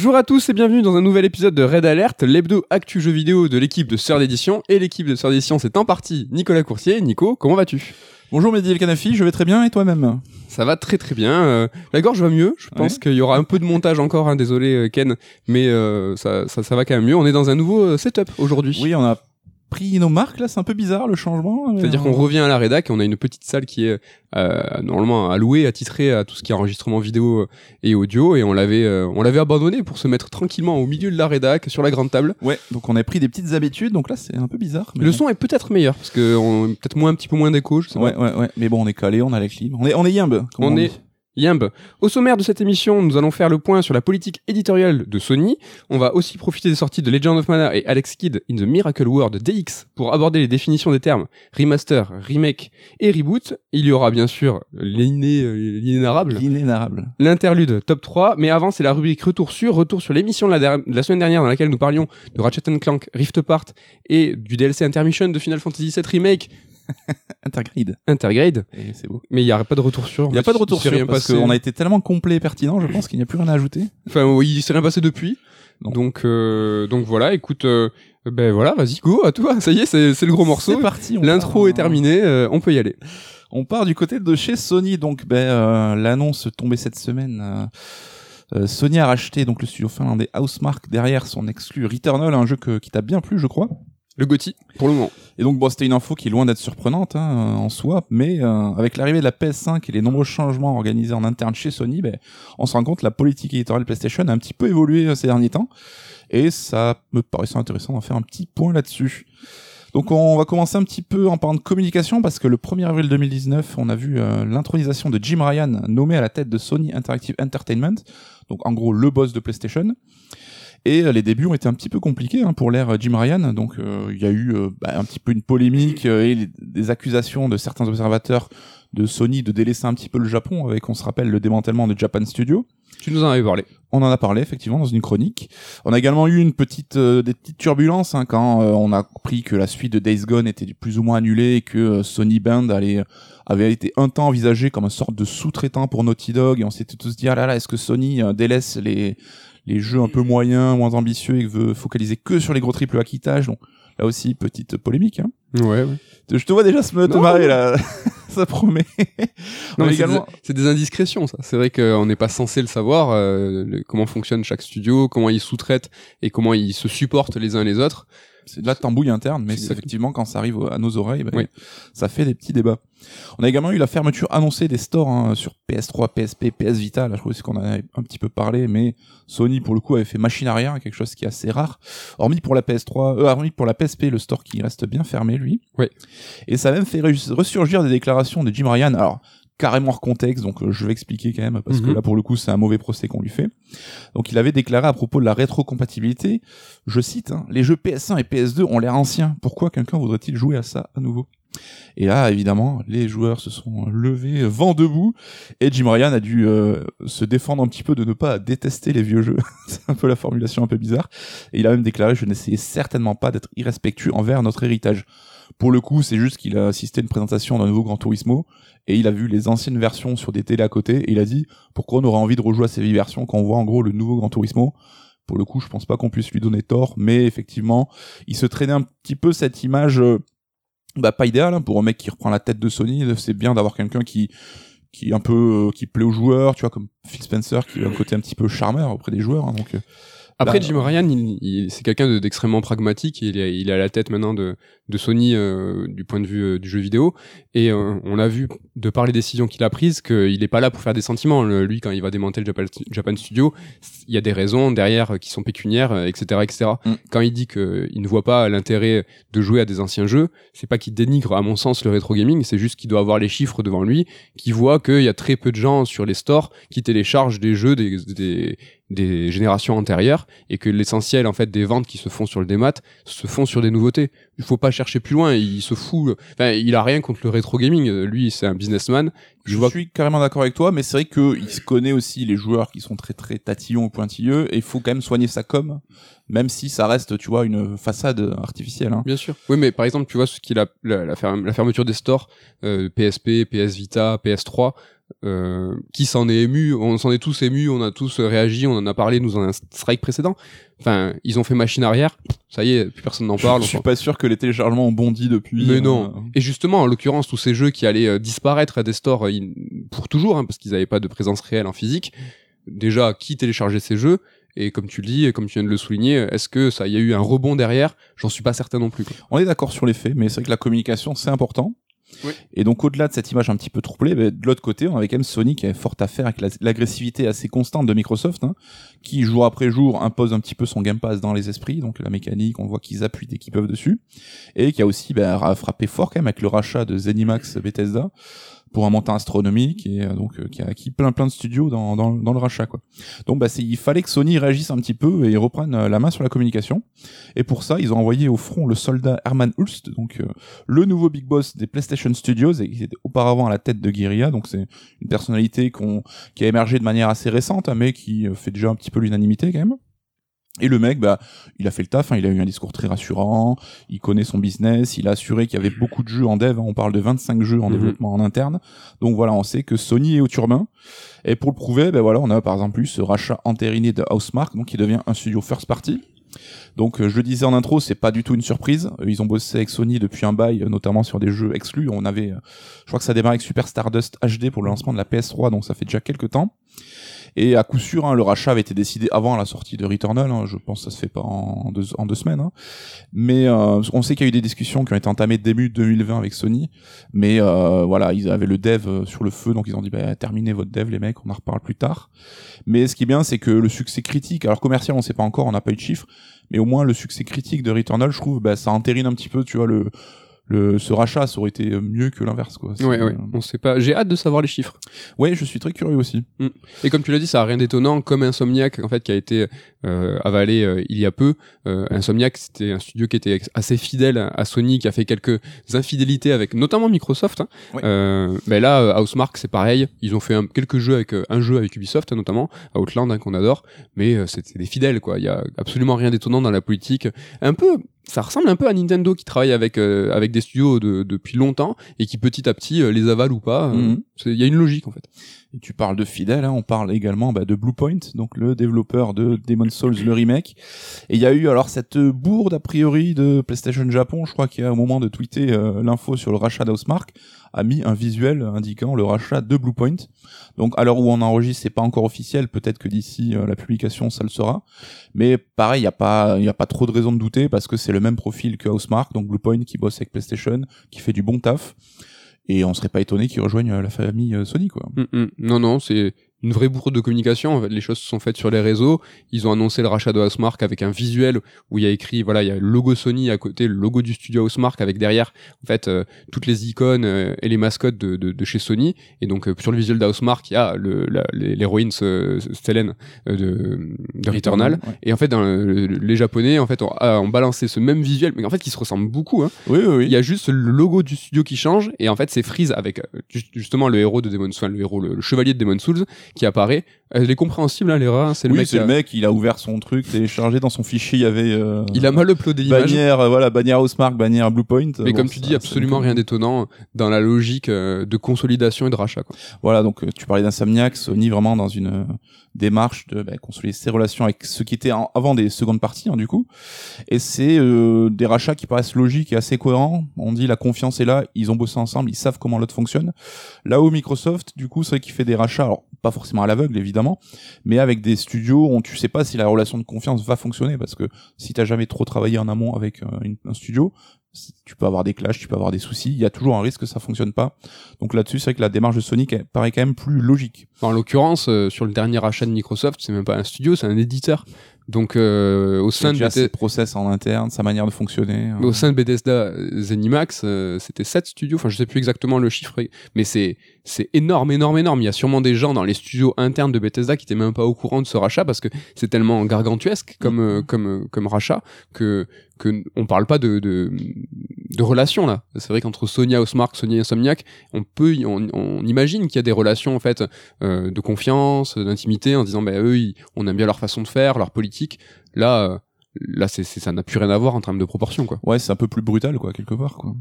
Bonjour à tous et bienvenue dans un nouvel épisode de Red Alert, l'hebdo actu jeux vidéo de l'équipe de Sœur d'édition. Et l'équipe de Sœur d'édition, c'est en partie Nicolas Coursier. Nico, comment vas-tu? Bonjour Mehdi El Kanafi, je vais très bien et toi-même? Ça va très très bien. Euh, la gorge va mieux. Je pense qu'il y aura un peu de montage encore, hein, désolé euh, Ken, mais euh, ça, ça, ça va quand même mieux. On est dans un nouveau setup aujourd'hui. Oui, on a pris nos marques là, c'est un peu bizarre le changement. C'est-à-dire qu'on revient à la rédac et on a une petite salle qui est euh, normalement allouée, attitrée à tout ce qui est enregistrement vidéo et audio et on l'avait euh, on l'avait abandonné pour se mettre tranquillement au milieu de la rédac sur la grande table. Ouais, donc on a pris des petites habitudes, donc là c'est un peu bizarre. mais Le son est peut-être meilleur parce que on peut-être moins un petit peu moins d'écho, je sais Ouais, pas. ouais, ouais, mais bon, on est calé, on a la clim. On est, on est yimbe. On est Au sommaire de cette émission, nous allons faire le point sur la politique éditoriale de Sony. On va aussi profiter des sorties de Legend of Mana et Alex Kidd in the Miracle World DX pour aborder les définitions des termes remaster, remake et reboot. Il y aura bien sûr l'iné- l'inénarrable, L'inénarrable. l'interlude top 3, mais avant c'est la rubrique retour sur, retour sur l'émission de la, der- de la semaine dernière dans laquelle nous parlions de Ratchet Clank Rift Apart et du DLC Intermission de Final Fantasy VII Remake Intergrade. Intergrade. C'est beau. Mais il n'y a pas de retour sur. Il n'y a pas de retour sur rien parce qu'on a été tellement complet et pertinent, je pense qu'il n'y a plus rien à ajouter. Enfin, oui, il s'est rien passé depuis. Non. Donc, euh, donc voilà, écoute, euh, ben voilà, vas-y, go, à toi. Ça y est, c'est c'est le gros morceau. C'est parti. on L'intro part, est terminée, euh, on peut y aller. On part du côté de chez Sony, donc ben, euh, l'annonce tombée cette semaine. euh, euh, Sony a racheté donc le studio finlandais Housemark derrière son exclu Returnal, un jeu que, qui t'a bien plu, je crois. Le Gotti, pour le moment. Et donc bon, c'était une info qui est loin d'être surprenante hein, euh, en soi, mais euh, avec l'arrivée de la PS5 et les nombreux changements organisés en interne chez Sony, ben, on se rend compte que la politique éditoriale PlayStation a un petit peu évolué euh, ces derniers temps, et ça me paraissait intéressant d'en faire un petit point là-dessus. Donc on va commencer un petit peu en parlant de communication parce que le 1er avril 2019, on a vu l'intronisation de Jim Ryan nommé à la tête de Sony Interactive Entertainment, donc en gros le boss de PlayStation. Et euh, les débuts ont été un petit peu compliqués hein, pour l'ère euh, Jim Ryan. Donc euh, il y a eu euh, bah, un petit peu une polémique euh, et les- des accusations de certains observateurs de Sony de délaisser un petit peu le Japon avec, on se rappelle, le démantèlement de Japan Studio. Tu nous en avais parlé. On en a parlé effectivement dans une chronique. On a également eu une petite, euh, des petites turbulences hein, quand euh, on a compris que la suite de Days Gone était plus ou moins annulée et que euh, Sony Band allait, avait été un temps envisagé comme une sorte de sous-traitant pour Naughty Dog et on s'était tous dit ah là là est-ce que Sony délaisse les les jeux un peu moyens, moins ambitieux et veut focaliser que sur les gros triple acquittages. Donc là aussi petite polémique. Hein. Ouais, ouais. Je te vois déjà se te marrer là. ça promet. Non, mais c'est également- des, c'est des indiscrétions, ça. C'est vrai qu'on n'est pas censé le savoir, euh, le- comment fonctionne chaque studio, comment ils sous-traitent et comment ils se supportent les uns les autres. C'est de la tambouille interne, mais effectivement quand ça arrive à nos oreilles, ben, Oui. ça fait des petits débats. On a également eu la fermeture annoncée des stores hein, sur PS3, PSP, PS Vita. Là, je crois qu'on en avait un petit peu parlé, mais Sony pour le coup avait fait machine arrière, quelque chose qui est assez rare. Hormis pour la PS3, euh, hormis pour la PSP, le store qui reste bien fermé lui. Oui. Et ça a même fait re- ressurgir des déclarations de Jim Ryan. Alors carrément hors contexte, donc euh, je vais expliquer quand même parce que Mhm. là pour le coup c'est un mauvais procès qu'on lui fait. Donc il avait déclaré à propos de la rétrocompatibilité je cite, hein, les jeux PS1 et PS2 ont l'air anciens, pourquoi quelqu'un voudrait-il jouer à ça à nouveau? Et là, évidemment, les joueurs se sont levés, vent debout, et Jim Ryan a dû euh, se défendre un petit peu de ne pas détester les vieux jeux. C'est un peu la formulation un peu bizarre. Et il a même déclaré, je n'essayais certainement pas d'être irrespectueux envers notre héritage. Pour le coup, c'est juste qu'il a assisté à une présentation d'un nouveau Gran Turismo, et il a vu les anciennes versions sur des télés à côté, et il a dit, pourquoi on aurait envie de rejouer à ces vieilles versions quand on voit en gros le nouveau Gran Turismo? Pour le coup, je pense pas qu'on puisse lui donner tort, mais effectivement, il se traînait un petit peu cette image, euh, bah pas idéale hein, pour un mec qui reprend la tête de Sony. C'est bien d'avoir quelqu'un qui qui un peu euh, qui plaît aux joueurs, tu vois, comme Phil Spencer qui a un côté un petit peu charmeur auprès des joueurs. hein, donc euh, Après, Bah, Jim Ryan, il, il- c'est quelqu'un de- d'extrêmement pragmatique. et Il est, il est à la tête maintenant de, de Sony euh, du point de vue euh, du jeu vidéo. Et euh, on a vu, de par les décisions qu'il a prises, qu'il n'est pas là pour faire des sentiments. Le- lui, quand il va démanteler le Japan, Japan Studio, il y a des raisons derrière euh, qui sont pécuniaires, euh, etc., etc. Mm. Quand il dit qu'il ne voit pas l'intérêt de jouer à des anciens jeux, c'est pas qu'il dénigre, à mon sens, le rétro gaming. C'est juste qu'il doit avoir les chiffres devant lui, qu'il voit qu'il y a très peu de gens sur les stores qui téléchargent des jeux des, des, des générations antérieures et que l'essentiel en fait des ventes qui se font sur le démat se font sur des nouveautés. Il faut pas chercher plus loin, il se fout. Enfin, il a rien contre le rétro gaming. Lui, c'est un businessman. je vois suis carrément d'accord avec toi, mais c'est vrai qu'il se connaît aussi les joueurs qui sont très très tatillons ou pointilleux, et il faut quand même soigner sa com, même si ça reste, tu vois, une façade artificielle. Hein. Bien sûr. Oui, mais par exemple, tu vois ce qu'il a la, la fermeture des stores euh, PSP, PS Vita, PS3. Euh, qui s'en est ému, on s'en est tous ému, on a tous réagi, on en a parlé nous dans un strike précédent. Enfin, ils ont fait machine arrière, ça y est, plus personne n'en parle. Je suis pas sûr que les téléchargements ont bondi depuis. Mais euh, non. Et justement, en l'occurrence, tous ces jeux qui allaient euh, disparaître à des stores pour toujours, hein, parce qu'ils n'avaient pas de présence réelle en physique. Déjà, qui téléchargeait ces jeux? Et comme tu le dis, comme tu viens de le souligner, est-ce que ça y a eu un rebond derrière? J'en suis pas certain non plus. quoi. On est d'accord sur les faits, mais c'est vrai que la communication, c'est important. Et donc, au-delà de cette image un petit peu troublée, ben, de l'autre côté, on avait quand même Sony qui avait fort à faire avec la- l'agressivité assez constante de Microsoft, hein, qui jour après jour impose un petit peu son Game Pass dans les esprits, donc la mécanique, on voit qu'ils appuient dès qu'ils peuvent dessus, et qui a aussi ben, ra- frappé fort quand même avec le rachat de Zenimax Bethesda pour un montant astronomique et euh, donc euh, qui a acquis plein plein de studios dans, dans, dans le rachat quoi. Donc bah il fallait que Sony réagisse un petit peu et reprenne euh, la main sur la communication. Et pour ça, ils ont envoyé au front le soldat Herman Hulst, donc euh, le nouveau big boss des PlayStation Studios et qui était auparavant à la tête de Guerrilla. Donc c'est une personnalité qu'on qui a émergé de manière assez récente, hein, mais qui fait déjà un petit peu l'unanimité quand même. Et le mec, bah, il a fait le taf, hein, il a eu un discours très rassurant, il connaît son business, il a assuré qu'il y avait beaucoup de jeux en dev, hein, on parle de 25 jeux en Mhm. développement en interne. Donc voilà, on sait que Sony est au turbin. Et pour le prouver, ben voilà, on a par exemple eu ce rachat entériné de Housemark, donc qui devient un studio first party. Donc euh, je le disais en intro, c'est pas du tout une surprise. Euh, Ils ont bossé avec Sony depuis un bail, euh, notamment sur des jeux exclus. On avait, je crois que ça démarre avec Super Stardust HD pour le lancement de la PS3, donc ça fait déjà quelques temps. Et à coup sûr, hein, le rachat avait été décidé avant la sortie de Returnal. hein, je pense que ça se fait pas en deux, semaines. hein. Mais euh, on sait qu'il y a eu des discussions qui ont été entamées début 2020 avec Sony. Mais euh, voilà, ils avaient le dev euh, sur le feu, donc ils ont dit bah, terminez votre dev les mecs, on en reparle plus tard. Mais ce qui est bien, c'est que le succès critique, alors commercial, on sait pas encore, on n'a pas eu de chiffres, mais au moins le succès critique de Returnal, je trouve, bah, ça entérine un petit peu, tu vois, le, le ce rachat, ça aurait été mieux que l'inverse, quoi. C'est, Ouais, ouais, euh, on sait pas. J'ai hâte de savoir les chiffres. ouais, je suis très curieux aussi. Et comme tu l'as dit, ça a rien d'étonnant, comme Insomniac, en fait, qui a été euh, avalé euh, il y a peu. Euh, Insomniac, c'était un studio qui était assez fidèle à Sony, qui a fait quelques infidélités avec notamment Microsoft. Hein. Ouais. Euh, ben là, Housemark, c'est pareil. Ils ont fait un- quelques jeux avec un jeu avec Ubisoft, notamment Outland, hein, qu'on adore. Mais euh, c'était des fidèles, quoi. Il y a absolument rien d'étonnant dans la politique. Un peu. Ça ressemble un peu à Nintendo qui travaille avec euh, avec des studios de- depuis longtemps et qui petit à petit euh, les avale ou pas. Euh, Mhm. Il y a une logique en fait. Tu parles de fidèle, hein, on parle également bah, de Bluepoint, donc le développeur de Demon's Souls, le remake. Et il y a eu alors cette bourde a priori de PlayStation Japon, je crois qu'il y a au moment de tweeter euh, l'info sur le rachat d'Housemark, a mis un visuel indiquant le rachat de Bluepoint. Donc à l'heure où on enregistre, c'est pas encore officiel, peut-être que d'ici euh, la publication ça le sera. Mais pareil, il y a pas y a pas trop de raison de douter parce que c'est le même profil que Housemark, donc Bluepoint qui bosse avec PlayStation, qui fait du bon taf. Et on serait pas étonné qu'ils rejoignent euh, la famille euh, Sony quoi. Mm, mm. Non, non, c'est une vraie bourde de communication. En fait, les choses se sont faites sur les réseaux. Ils ont annoncé le rachat de Housemark avec un visuel où il y a écrit, voilà, il y a le logo Sony à côté, le logo du studio Housemark avec derrière, en fait, euh, toutes les icônes euh, et les mascottes de, de, de chez Sony. Et donc, euh, sur le visuel d'Housemark, il y a l'héroïne Stellan de, de Returnal. ouais. Et en fait, dans le- les Japonais, en fait, ont, ont balancé ce même visuel, mais en fait, qui se ressemble beaucoup. Hein. Oui, oui, oui. Il y a juste le logo du studio qui change et en fait c'est Freeze avec ju- justement le héros de Demon's Souls, le héros, le, le chevalier de Demon's Souls qui apparaît. Elle est compréhensible, hein, l'erreur. hein, c'est le oui, mec. le mec, il a ouvert son truc, téléchargé dans son fichier, il y avait euh, Il a mal uploadé l'image. bannière, euh, voilà, bannière Housemark, bannière Bluepoint. Mais Bon, comme tu dis, absolument rien d'étonnant dans la logique euh, de consolidation et de rachat. Quoi. Voilà, donc euh, tu parlais d'Insomniac, Sony vraiment dans une euh, démarche de bah, consolider ses relations avec ceux qui étaient en- avant des secondes parties, hein, du coup. Et c'est euh, des rachats qui paraissent logiques et assez cohérents. On dit la confiance est là, ils ont bossé ensemble, ils savent comment l'autre fonctionne. Là où Microsoft, du coup, c'est vrai qu'il fait des rachats, alors pas forcément à l'aveugle évidemment, mais avec des studios où tu sais pas si la relation de confiance va fonctionner parce que si t'as jamais trop travaillé en amont avec euh, un studio, tu peux avoir des clashs, tu peux avoir des soucis, il y a toujours un risque que ça fonctionne pas. Donc là-dessus, c'est vrai que la démarche de elle paraît quand même plus logique. En l'occurrence, euh, sur le dernier achat de Microsoft, c'est même pas un studio, c'est un éditeur. Donc euh, au sein de déjà ses Bethesda, process en interne, sa manière de fonctionner. hein. Au sein de Bethesda euh, Zenimax, euh, c'était 7 studios, enfin je sais plus exactement le chiffre, mais c'est c'est énorme, énorme, énorme. Il y a sûrement des gens dans les studios internes de Bethesda qui étaient même pas au courant de ce rachat parce que c'est tellement gargantuesque comme Mhm. euh, comme euh, comme rachat que que on parle pas de de, relations là. C'est vrai qu'entre Sony Housemark, Sony Insomniac, on peut on, imagine qu'il y a des relations en fait euh, de confiance, d'intimité en disant bah eux on aime bien leur façon de faire, leur politique. Là euh, là c'est ça n'a plus rien à voir en termes de proportion quoi. Ouais, c'est un peu plus brutal, quoi, quelque part, quoi.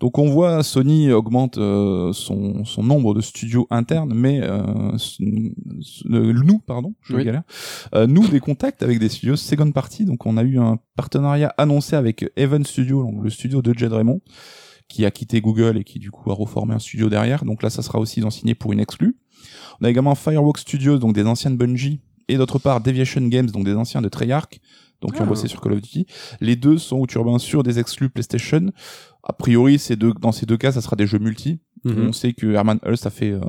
Donc on voit Sony augmente euh, son, son nombre de studios internes, mais euh, euh, nous, pardon, je Oui. galère, euh, nous des contacts avec des studios second party. Donc on a eu un partenariat annoncé avec Even Studio, donc le studio de Jed Raymond, qui a quitté Google et qui du coup a reformé un studio derrière. Donc là, ça sera aussi ont signé pour une exclue. On a également Fireworks Studios, donc des anciennes Bungie, et d'autre part Deviation Games, donc des anciens de Treyarch, donc qui ont Ah. bossé sur Call of Duty. Les deux sont turbins sur des exclus PlayStation. A priori, ces deux, dans ces deux cas, ça sera des jeux multi. Mhm. On sait que Herman Hulst a fait, euh,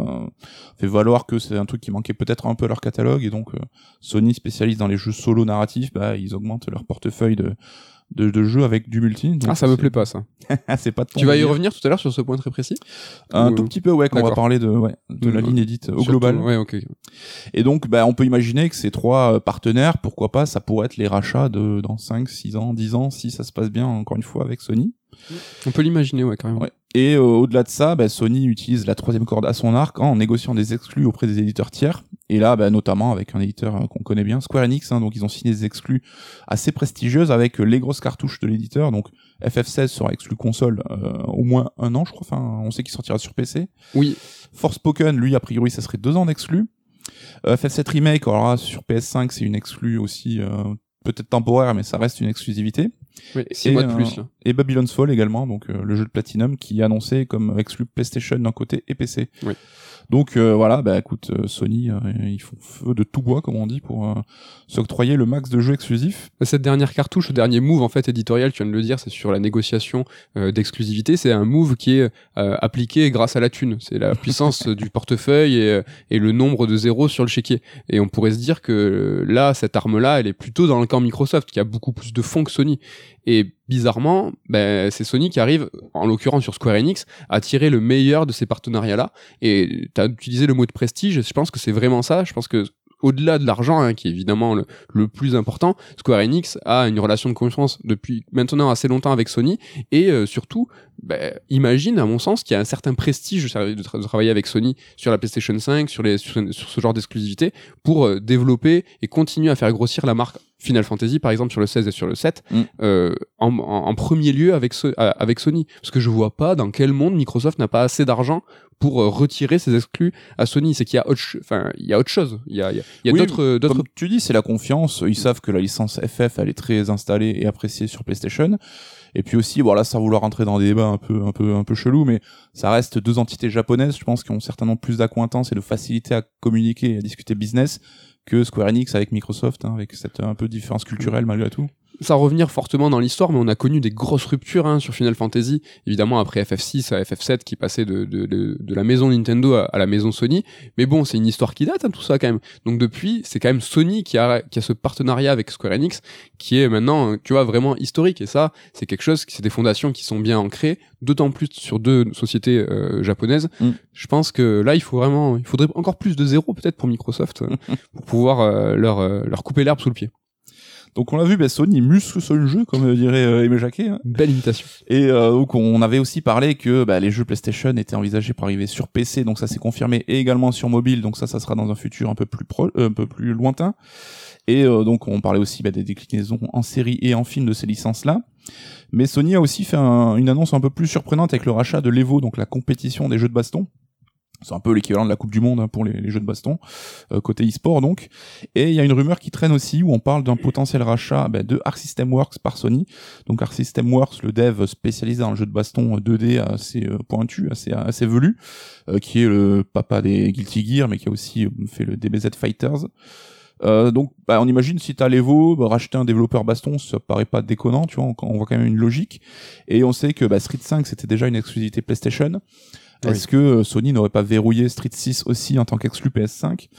fait valoir que c'est un truc qui manquait peut-être un peu à leur catalogue et donc euh, Sony spécialiste dans les jeux solo narratifs, bah ils augmentent leur portefeuille de de, de jeux avec du multi. Donc Ah ça me plaît pas ça. c'est pas ton Tu vas y revenir tout à l'heure sur ce point très précis un Ou- tout petit peu ouais quand on va parler de ouais, de la ligne édite au global. Ouais ok. Et donc, bah, on peut imaginer que ces trois euh, partenaires, pourquoi pas, ça pourrait être les rachats de dans 5, 6 ans, 10 ans, si ça se passe bien, encore une fois, avec Sony. On peut l'imaginer ouais carrément. Ouais. Et euh, au-delà de ça, bah, Sony utilise la troisième corde à son arc en négociant des exclus auprès des éditeurs tiers. Et là, bah, notamment avec un éditeur euh, qu'on connaît bien, Square Enix. hein, donc, ils ont signé des exclus assez prestigieuses avec euh, les grosses cartouches de l'éditeur. Donc, FF16 sera exclu console euh, au moins un an, je crois. Enfin, on sait qu'il sortira sur PC. Oui Forspoken, lui, a priori, ça serait deux ans d'exclus. Euh, FF7 Remake, alors là, sur PS5, c'est une exclue aussi, euh, peut-être temporaire, mais ça reste une exclusivité. Oui six Et, mois de plus là. Et Babylon's Fall également, donc euh, le jeu de Platinum, qui est annoncé comme exclu PlayStation d'un côté et PC. Oui. Donc euh, voilà, bah écoute, euh, Sony, euh, ils font feu de tout bois, comme on dit, pour euh, s'octroyer le max de jeux exclusifs. Cette dernière cartouche, le dernier move en fait éditorial, tu viens de le dire, c'est sur la négociation d'exclusivité. C'est un move qui est appliqué grâce à la thune. C'est la puissance du portefeuille et, et le nombre de zéros sur le chéquier. Et on pourrait se dire que là, cette arme-là, elle est plutôt dans le camp Microsoft, qui a beaucoup plus de fonds que Sony. Et bizarrement, ben, c'est Sony qui arrive, en l'occurrence sur Square Enix, à tirer le meilleur de ces partenariats-là. Et tu as utilisé le mot de prestige, je pense que c'est vraiment ça. Je pense que au-delà de l'argent, hein, qui est évidemment le, plus important, Square Enix a une relation de confiance depuis maintenant assez longtemps avec Sony et euh, surtout, ben, imagine à mon sens qu'il y a un certain prestige de, tra- de tra- de travailler avec Sony sur la PlayStation 5, sur, les, sur, sur ce genre d'exclusivité pour euh, développer et continuer à faire grossir la marque Final Fantasy par exemple sur le 16 et sur le 7 Mm. euh, en, en, en premier lieu avec, ce, euh, avec Sony parce que je vois pas dans quel monde Microsoft n'a pas assez d'argent pour euh, retirer ses exclus à Sony c'est qu'il y a autre enfin il y a autre chose il y a, il y a, il y a Oui, d'autres euh, d'autres tu dis, c'est la confiance. Ils savent que la licence FF, elle est très installée et appréciée sur PlayStation. Et puis aussi, voilà, sans vouloir rentrer dans des débats un peu, un peu, un peu chelou, mais ça reste deux entités japonaises, je pense, qui ont certainement plus d'accointance et de facilité à communiquer et à discuter business que Square Enix avec Microsoft, hein, avec cette un peu différence culturelle malgré tout. Sans revenir fortement dans l'histoire, mais on a connu des grosses ruptures hein, sur Final Fantasy, évidemment après FF6 à FF7 qui passait de, de, de, de la maison Nintendo à, à la maison Sony. Mais bon, c'est une histoire qui date, hein, tout ça quand même. Donc depuis, c'est quand même Sony qui a, qui a ce partenariat avec Square Enix qui est maintenant, tu vois, vraiment historique. Et ça, c'est quelque chose, c'est des fondations qui sont bien ancrées, d'autant plus sur deux sociétés euh, japonaises. Mm. Je pense que là, il faut vraiment, il faudrait encore plus de zéro peut-être pour Microsoft euh, pour pouvoir euh, leur, euh, leur couper l'herbe sous le pied. Donc on l'a vu, ben, Sony muscle son jeu, comme dirait euh, Aimé Jacquet. hein. Belle imitation. Et euh, donc on avait aussi parlé que bah, les jeux PlayStation étaient envisagés pour arriver sur PC, donc ça s'est confirmé, et également sur mobile, donc ça, ça sera dans un futur un peu plus pro, euh, un peu plus lointain. Et euh, donc on parlait aussi bah, des déclinaisons en série et en film de ces licences-là. Mais Sony a aussi fait un- une annonce un peu plus surprenante avec le rachat de l'Evo, donc la compétition des jeux de baston. C'est un peu l'équivalent de la Coupe du Monde hein, pour les, jeux de baston, euh, côté e-sport donc. Et il y a une rumeur qui traîne aussi où on parle d'un potentiel rachat bah, de Arc System Works par Sony. Donc Arc System Works, le dev spécialisé dans le jeu de baston 2D assez euh, pointu, assez assez velu, euh, qui est le papa des Guilty Gear, mais qui a aussi euh, fait le DBZ Fighters. Euh, donc, bah, on imagine si t'as l'Evo, bah, racheter un développeur baston, ça paraît pas déconnant, tu vois, on, on voit quand même une logique. Et on sait que bah, Street 5 c'était déjà une exclusivité PlayStation. Oui. Est-ce que euh, Sony n'aurait pas verrouillé Street 6 aussi en tant qu'exclu PS5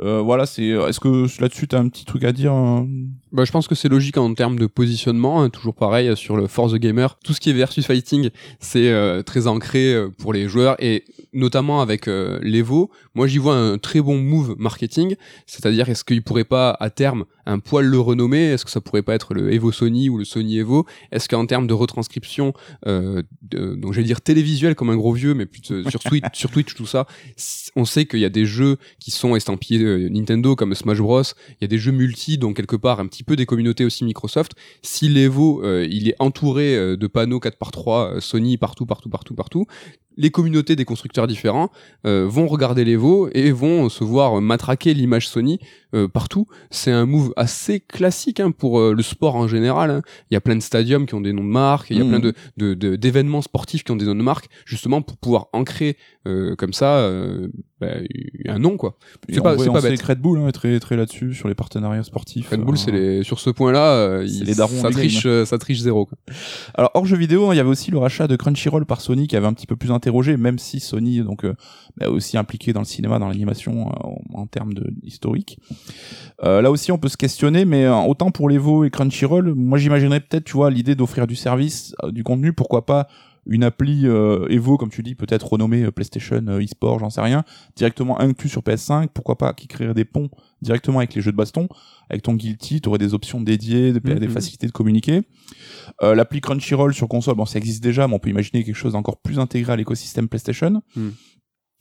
euh, Voilà, c'est. Est-ce que là-dessus t'as un petit truc à dire euh? Bah, je pense que c'est logique en termes de positionnement, hein, toujours pareil euh, sur le Force the Gamer. Tout ce qui est versus fighting, c'est euh, très ancré euh, pour les joueurs et notamment avec euh, l'Evo. Moi, j'y vois un très bon move marketing, c'est-à-dire est-ce qu'il pourrait pas à terme un poil le renommer? Est-ce que ça pourrait pas être le Evo Sony ou le Sony Evo? Est-ce qu'en termes de retranscription, de- donc je vais dire télévisuel comme un gros vieux, mais plutôt sur Twitch, sur Twitch tout ça, on sait qu'il y a des jeux qui sont estampillés Nintendo comme Smash Bros, il y a des jeux multi, donc quelque part un petit peu des communautés aussi Microsoft. Si l'Evo, euh, il est entouré euh, de panneaux 4x3 Sony partout, partout, partout, partout, les communautés des constructeurs différents vont regarder l'Evo et vont se voir matraquer l'image Sony partout. C'est un move assez classique hein, pour le sport en général. hein. Il y a plein de stadiums qui ont des noms de marques, il y a Mhm. plein de de- de- d'événements sportifs qui ont des noms de marques, justement pour pouvoir ancrer euh, comme ça euh, bah, un nom quoi. C'est pas, c'est on pas bête. Red Bull hein, très très là-dessus sur les partenariats sportifs. Red Bull, Euh, c'est les sur ce point-là, euh, c'est il- les darons ça triche, euh, ça triche zéro. Quoi. Alors hors jeu vidéo, hein, il y avait aussi le rachat de Crunchyroll par Sony qui avait un petit peu plus même si Sony donc euh, bah, aussi impliqué dans le cinéma, dans l'animation euh, en, termes de historique. Euh, là aussi, on peut se questionner, mais autant pour l'Evo et Crunchyroll, moi j'imaginerais peut-être, tu vois, l'idée d'offrir du service, du contenu, pourquoi pas une appli euh, Evo, comme tu dis, peut-être renommée euh, PlayStation euh, eSport, j'en sais rien, directement inclus sur PS5, pourquoi pas qui créerait des ponts directement avec les jeux de baston, avec ton Guilty, tu aurais des options dédiées, des, des Mhm. facilités de communiquer. Euh, L'appli Crunchyroll sur console, bon, ça existe déjà, mais on peut imaginer quelque chose d'encore plus intégré à l'écosystème PlayStation. Mm.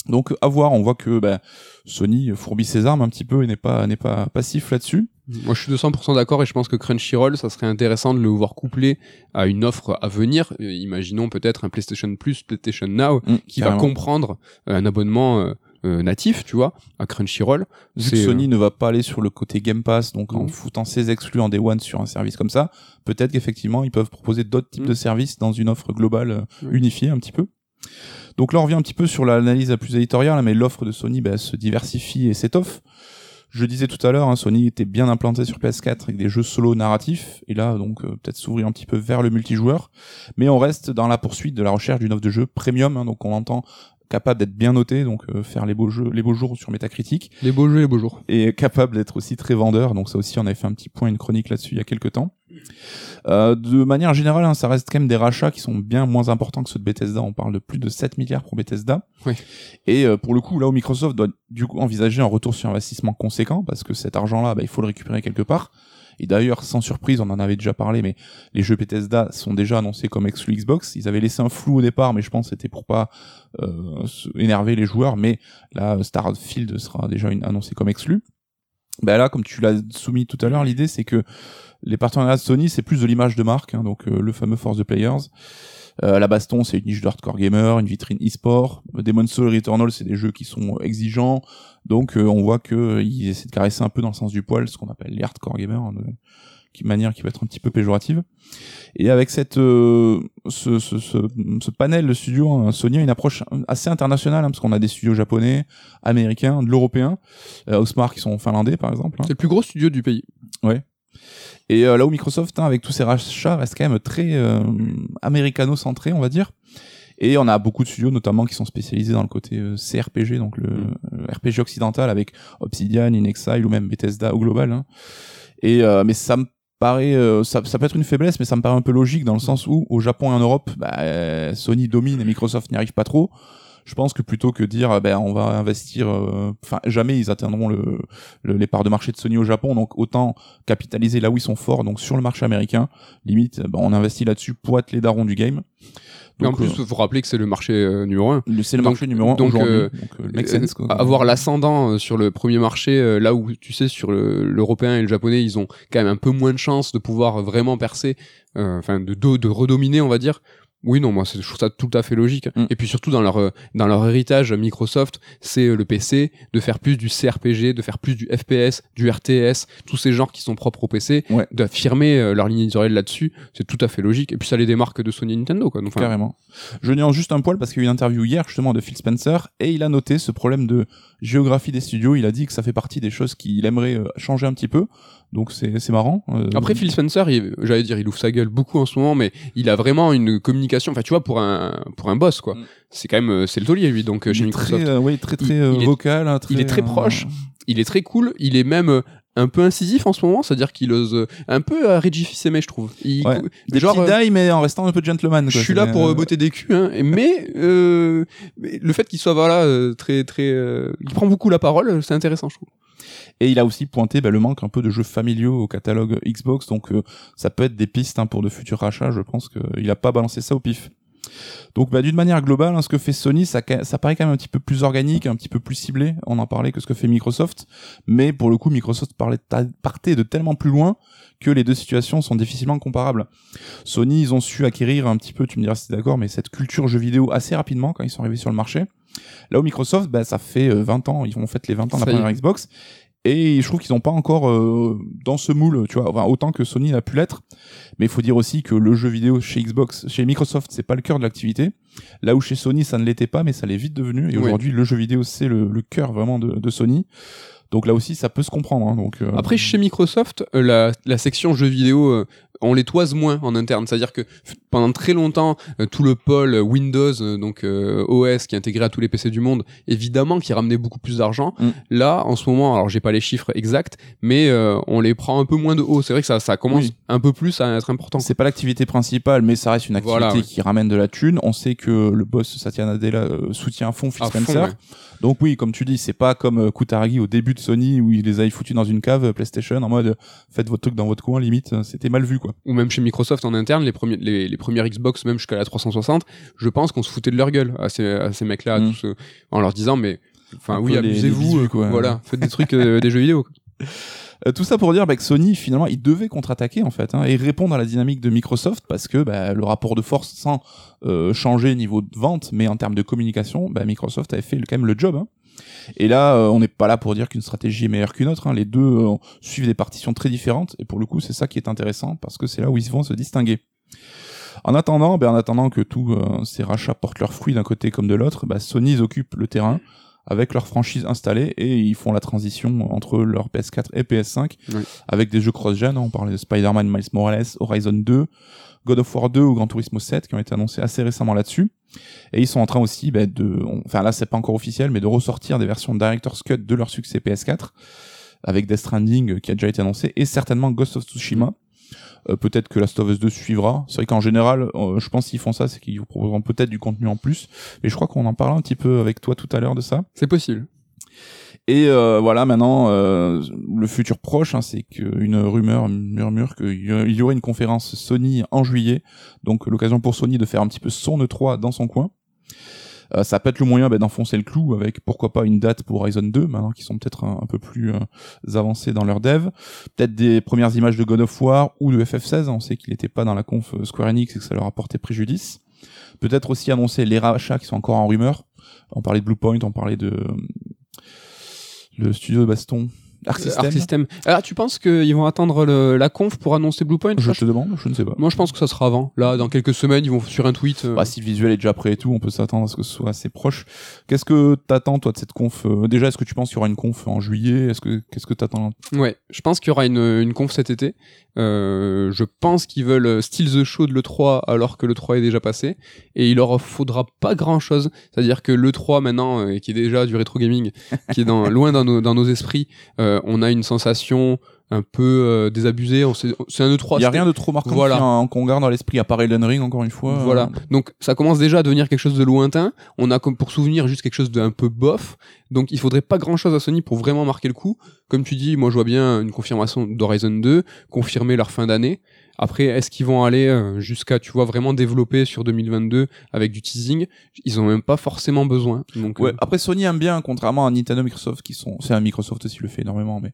Donc, à voir, on voit que ben, Sony fourbit ses armes un petit peu et n'est pas, n'est pas passif là-dessus. Moi, je suis 200% d'accord et je pense que Crunchyroll, ça serait intéressant de le voir couplé à une offre à venir. Euh, imaginons peut-être un PlayStation Plus, PlayStation Now, Mm, qui va comprendre euh, un abonnement euh, euh, natif, tu vois, à Crunchyroll. Vu que euh, Sony ne va pas aller sur le côté Game Pass, donc en Mm. foutant ses exclus en Day One sur un service comme ça, peut-être qu'effectivement ils peuvent proposer d'autres types Mm. de services dans une offre globale euh, unifiée un petit peu. Donc là on revient un petit peu sur l'analyse la plus éditoriale, mais l'offre de Sony bah, se diversifie et s'étoffe. Je disais tout à l'heure, hein, Sony était bien implanté sur PS4 avec des jeux solo narratifs, et là donc euh, peut-être s'ouvrir un petit peu vers le multijoueur, mais on reste dans la poursuite de la recherche d'une offre de jeu premium, hein, donc on entend capable d'être bien noté, donc euh, faire les beaux jeux, les beaux jours sur Metacritic, Les beaux jeux, les beaux jours. et capable d'être aussi très vendeur. Donc ça aussi, on avait fait un petit point, une chronique là-dessus il y a quelques temps. Euh, de manière générale, hein, ça reste quand même des rachats qui sont bien moins importants que ceux de Bethesda. On parle de plus de 7 milliards pour Bethesda. Oui. Et euh, pour le coup, là où Microsoft doit du coup envisager un retour sur investissement conséquent, parce que cet argent-là, bah, il faut le récupérer quelque part. Et d'ailleurs, sans surprise, on en avait déjà parlé, mais les jeux Bethesda sont déjà annoncés comme exclus Xbox. Ils avaient laissé un flou au départ, mais je pense que c'était pour pas euh, énerver les joueurs. Mais là, Starfield sera déjà une, annoncé comme exclu. Ben là, comme tu l'as soumis tout à l'heure, l'idée c'est que les partenariats de Sony, c'est plus de l'image de marque, hein, donc euh, le fameux Force de Players. Euh, la baston, c'est une niche de hardcore gamer, une vitrine e-sport. Demon's Soul Returnal, c'est des jeux qui sont exigeants, donc euh, on voit que euh, ils essaient de caresser un peu dans le sens du poil, ce qu'on appelle les hardcore gamers, hein, de manière qui peut être un petit peu péjorative. Et avec cette euh, ce, ce, ce, ce panel de studios, hein, Sony a une approche assez internationale, hein, parce qu'on a des studios japonais, américains, de l'européen, euh, Osmar qui sont finlandais par exemple. hein. C'est le plus gros studio du pays. Et euh, là où Microsoft, hein, avec tous ses rachats, reste quand même très euh, américano-centré, on va dire. Et on a beaucoup de studios, notamment, qui sont spécialisés dans le côté euh, CRPG, donc le Mm. RPG occidental, avec Obsidian, InXile ou même Bethesda au global. hein. Et mais ça me paraît, ça, ça peut être une faiblesse, mais ça me paraît un peu logique dans le sens où au Japon et en Europe, bah, Sony domine et Microsoft n'y arrive pas trop. Je pense que plutôt que dire, euh, ben on va investir, euh, enfin jamais ils atteindront le, le- les parts de marché de Sony au Japon, donc autant capitaliser là où ils sont forts, donc sur le marché américain. Limite, ben, on investit là-dessus pour être les darons du game. Mais en Donc, plus, il faut rappeler que c'est le marché euh, numéro un. euh, c'est le donc- marché numéro un donc, aujourd'hui. euh, donc, euh, make Euh, sense, quoi. avoir l'ascendant euh, sur le premier marché, euh, là où tu sais sur le- l'européen et le japonais, ils ont quand même un peu moins de chances de pouvoir vraiment percer, euh, enfin de, de de redominer, on va dire. Oui, non, moi c'est- je trouve ça tout à fait logique. Mm. Et puis surtout dans leur euh, dans leur héritage Microsoft, c'est euh, le PC, de faire plus du CRPG, de faire plus du FPS, du RTS, tous ces genres qui sont propres au PC, Ouais. d'affirmer euh, leur ligne éditoriale là-dessus, c'est tout à fait logique. Et puis ça les démarque de Sony et Nintendo, quoi. Donc, Carrément. Je nuance juste un poil parce qu'il y a eu une interview hier justement de Phil Spencer et il a noté ce problème de géographie des studios. Il a dit que ça fait partie des choses qu'il aimerait changer un petit peu. Donc c'est c'est marrant. Euh, Après Phil Spencer, j'allais dire, il ouvre sa gueule beaucoup en ce moment, mais il a vraiment une communication. Enfin, tu vois, pour un pour un boss, quoi. Mm. C'est quand même euh, c'est le taulier lui, donc euh, il chez Microsoft. Très, euh, oui, très très Il- euh, il est- vocal. hein, très, il est très proche. Il est très cool. Il est même un peu incisif en ce moment, c'est-à-dire qu'il ose un peu à Reggie Fils-Aimé, je trouve. Il, Ouais. Des genre, petits die, mais en restant un peu gentleman. je suis là pour euh, botter des culs, hein, mais, euh, mais le fait qu'il soit voilà très très, euh, il prend beaucoup la parole, c'est intéressant, je trouve. Et il a aussi pointé bah, le manque un peu de jeux familiaux au catalogue Xbox, donc euh, ça peut être des pistes hein, pour de futurs rachats. Je pense qu'il a pas balancé ça au pif. Donc bah, d'une manière globale, hein, ce que fait Sony, ça, paraît quand même un petit peu plus organique, un petit peu plus ciblé, on en parlait que ce que fait Microsoft, mais pour le coup Microsoft partait de tellement plus loin que les deux situations sont difficilement comparables. Sony, ils ont su acquérir un petit peu, tu me diras si t'es d'accord, mais cette culture jeu vidéo assez rapidement quand ils sont arrivés sur le marché. Là où Microsoft, bah, ça fait 20 euh, ans, ils ont fait les 20 ans de la première Xbox, et je trouve qu'ils n'ont pas encore euh, dans ce moule, tu vois, enfin, autant que Sony a pu l'être. Mais il faut dire aussi que le jeu vidéo chez Xbox, chez Microsoft, c'est pas le cœur de l'activité. Là où chez Sony, ça ne l'était pas, mais ça l'est vite devenu. Et aujourd'hui, le jeu vidéo, c'est le, le cœur vraiment de, de Sony. Donc là aussi, ça peut se comprendre. Hein, donc, euh, Après, chez Microsoft, euh, la, la, section jeux vidéo, euh, on les toise moins en interne. C'est-à-dire que pendant très longtemps, tout le pôle Windows, donc OS, qui est intégré à tous les PC du monde, évidemment, qui ramenait beaucoup plus d'argent. Mm. Là, en ce moment, alors j'ai pas les chiffres exacts, mais on les prend un peu moins de haut. C'est vrai que ça, ça commence un peu plus à être important. C'est pas l'activité principale, mais ça reste une activité qui ramène de la thune. On sait que le boss Satya Nadella soutient à fond Phil Spencer. Donc oui, comme tu dis, c'est pas comme euh, Kutaragi au début de Sony où il les a foutus dans une cave euh, PlayStation en mode faites votre truc dans votre coin limite, euh, c'était mal vu quoi. Ou même chez Microsoft en interne, les premiers les, les premières Xbox même jusqu'à la 360, je pense qu'on se foutait de leur gueule à ces, à ces mecs-là mm. en leur disant mais enfin oui, amusez-vous voilà, faites des trucs des jeux vidéo. Euh, tout ça pour dire bah, que Sony, finalement, il devait contre-attaquer en fait hein, et répondre à la dynamique de Microsoft parce que bah, le rapport de force sans euh, changer niveau de vente, mais en termes de communication, bah, Microsoft avait fait quand même le job. Hein. Et là, euh, on n'est pas là pour dire qu'une stratégie est meilleure qu'une autre. Hein. Les deux euh, suivent des partitions très différentes et pour le coup, c'est ça qui est intéressant parce que c'est là où ils vont se distinguer. En attendant, ben, en attendant que tous ces rachats portent leurs fruits d'un côté comme de l'autre, bah, Sony occupe le terrain avec leur franchise installée et ils font la transition entre leur PS4 et PS5 avec des jeux cross-gen. On parlait de Spider-Man, Miles Morales, Horizon 2, God of War 2 ou Gran Turismo 7 qui ont été annoncés assez récemment là-dessus. Et ils sont en train aussi bah, de, enfin là c'est pas encore officiel, mais de ressortir des versions Director's Cut de leur succès PS4 avec Death Stranding qui a déjà été annoncé et certainement Ghost of Tsushima. Euh, peut-être que Last of Us 2 suivra. C'est vrai qu'en général, euh, je pense qu'ils font ça, c'est qu'ils vous proposeront peut-être du contenu en plus. Mais je crois qu'on en parle un petit peu avec toi tout à l'heure de ça. C'est possible. Et euh, voilà, maintenant, le futur proche, hein, c'est qu'une rumeur murmure qu'il y aurait une conférence Sony en juillet, donc l'occasion pour Sony de faire un petit peu son E3 dans son coin. Euh, ça peut être le moyen bah, d'enfoncer le clou avec pourquoi pas une date pour Horizon 2 maintenant qu'ils sont peut-être un, peu plus euh, avancés dans leur dev. Peut-être des premières images de God of War ou de FF16. On sait qu'il n'était pas dans la conf euh, Square Enix et que ça leur a porté préjudice. Peut-être aussi annoncer les rachats qui sont encore en rumeur. On parlait de Bluepoint, on parlait de le studio de baston Arc System. Alors, tu penses qu'ils vont attendre le, la conf pour annoncer Bluepoint Je te demande, je ne sais pas. Moi, je pense que ça sera avant. Là, dans quelques semaines, ils vont sur un tweet. Euh. Bah, si le visuel est déjà prêt et tout, on peut s'attendre à ce que ce soit assez proche. Qu'est-ce que t'attends, toi, de cette conf euh, Déjà, est-ce que tu penses qu'il y aura une conf en juillet? Est-ce que qu'est-ce que t'attends? Ouais, je pense qu'il y aura une, une conf cet été. Euh, je pense qu'ils veulent steal the show de l'E3 alors que l'E3 est déjà passé. Et il leur faudra pas grand-chose. C'est-à-dire que l'E3, maintenant, euh, qui est déjà du rétro gaming, qui est loin dans nos, esprits, euh, on a une sensation un peu euh, désabusé. C'est un E3. Il y a rien de trop marquant voilà. qu'on garde dans l'esprit à part Elden Ring encore une fois. Voilà. Donc ça commence déjà à devenir quelque chose de lointain. On a comme pour souvenir juste quelque chose d'un peu bof. Donc il faudrait pas grand chose à Sony pour vraiment marquer le coup. Comme tu dis, moi je vois bien une confirmation d'Horizon 2, confirmer leur fin d'année. Après, est-ce qu'ils vont aller euh, jusqu'à, tu vois, vraiment développer sur 2022 avec du teasing? Ils ont même pas forcément besoin. Donc, ouais. Euh, après, Sony aime bien, contrairement à Nintendo, Microsoft, qui sont, c'est un Microsoft aussi le fait énormément, mais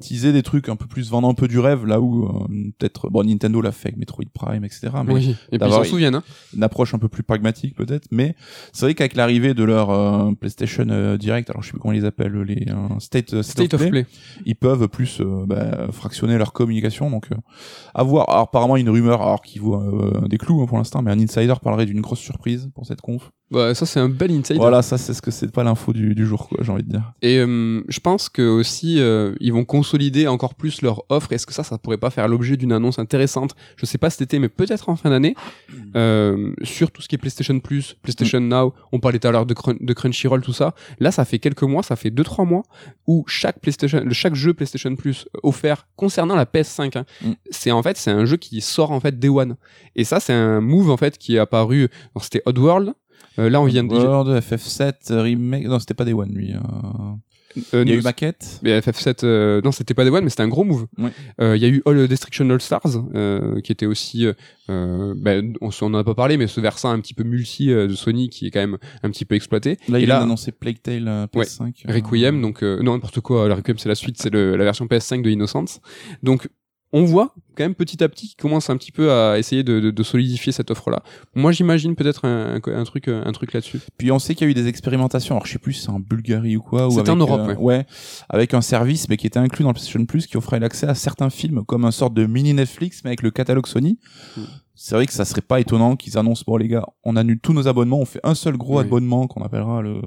teaser des trucs un peu plus vendant un peu du rêve, là où euh, peut-être, bon, Nintendo l'a fait avec Metroid Prime, etc. Mais oui. Et puis ils s'en souviennent. Hein. Une approche un peu plus pragmatique peut-être, mais c'est vrai qu'avec l'arrivée de leur PlayStation Direct, alors je sais plus comment ils appellent les State, State, of, Play, ils peuvent plus bah, fractionner leur communication. Donc, à voir apparemment une rumeur, alors qui vaut euh, des clous hein, pour l'instant, mais un insider parlerait d'une grosse surprise pour cette conf. Bah, ça c'est un bel insider. Voilà, ça c'est ce que c'est pas l'info du, du, jour, quoi, j'ai envie de dire. Et euh, je pense que aussi euh, ils vont consolider encore plus leur offre. Est-ce que ça, ça pourrait pas faire l'objet d'une annonce intéressante? Je sais pas cet été, mais peut-être en fin d'année sur tout ce qui est PlayStation Plus, PlayStation mm. Now. On parlait tout à l'heure de, de Crunchyroll, tout ça. Là, ça fait quelques mois, ça fait 2-3 mois où chaque PlayStation, chaque jeu PlayStation Plus offert concernant la PS5, hein, mm. c'est en fait c'est un jeu qui sort en fait Day One. Et ça, c'est un move en fait qui est apparu. C'était Oddworld. Euh, là, on vient de Oddworld, FF7 remake. Non, c'était pas Day One lui. Euh... Euh, Il y a eu maquette. mais FF7, euh, non, c'était pas Day One, mais c'était un gros move. Ouais. Euh, Il y a eu All Destruction All Stars, euh, qui était aussi, euh, ben, on s'en a pas parlé, mais ce versant un petit peu multi euh, de Sony qui est quand même un petit peu exploité. Là, il a annoncé Plague Tale euh, PS5. euh, Requiem, donc euh, non n'importe quoi. Le Requiem c'est la suite, c'est la version PS5 de Innocence. Donc on voit quand même petit à petit qu'ils commencent un petit peu à essayer de, de- de solidifier cette offre-là. Moi j'imagine peut-être un, un, un truc, un truc là-dessus. Puis on sait qu'il y a eu des expérimentations. Alors je sais plus si c'est en Bulgarie ou quoi. ou C'était en Europe, euh, ouais. avec un service mais qui était inclus dans le PlayStation Plus qui offrait l'accès à certains films comme un sorte de mini Netflix mais avec le catalogue Sony. Mm. C'est vrai que ça serait pas étonnant qu'ils annoncent bon les gars, on annule tous nos abonnements, on fait un seul gros Oui. abonnement qu'on appellera le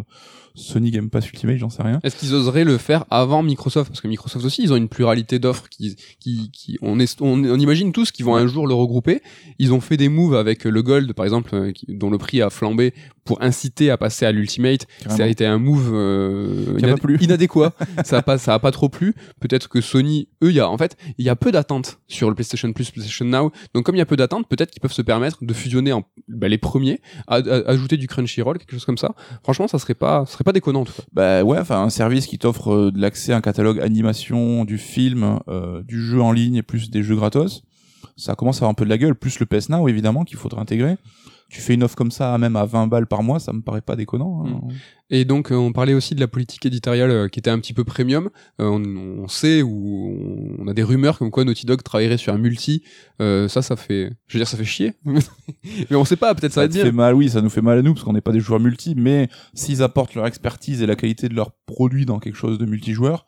Sony Game Pass Ultimate, j'en sais rien. Est-ce qu'ils oseraient le faire avant Microsoft? Parce que Microsoft aussi, ils ont une pluralité d'offres qui, qui, qui on, est, on, on imagine tous qu'ils vont un jour le regrouper. Ils ont fait des moves avec le Gold, par exemple, euh, qui- dont le prix a flambé pour inciter à passer à l'Ultimate. Ça a été un move euh, inadéquat. ça a pas, ça a pas trop plu. Peut-être que Sony, eux, il y a, en fait, il y a peu d'attentes sur le PlayStation Plus, PlayStation Now. Donc comme il y a peu d'attentes, peut-être qu'ils peuvent se permettre de fusionner en, bah, les premiers, à, à- ajouter du Crunchyroll, quelque chose comme ça. Franchement, ça serait pas, ça serait pas déconnant. Bah ouais, enfin un service qui t'offre euh, de l'accès à un catalogue animation, du film, euh, du jeu en ligne et plus des jeux gratos. Ça commence à avoir un peu de la gueule, plus le PS Now évidemment qu'il faudrait intégrer. Tu fais une offre comme ça, même à 20 balles par mois, ça me paraît pas déconnant. hein. Et donc, euh, on parlait aussi de la politique éditoriale euh, qui était un petit peu premium. Euh, on, on sait ou on a des rumeurs comme quoi Naughty Dog travaillerait sur un multi. Euh, ça, ça fait, je veux dire, ça fait chier. Mais on sait pas, peut-être ça va Ça être te fait bien. mal, oui, ça nous fait mal à nous parce qu'on n'est pas des joueurs multi, mais s'ils apportent leur expertise et la qualité de leur produit dans quelque chose de multijoueur,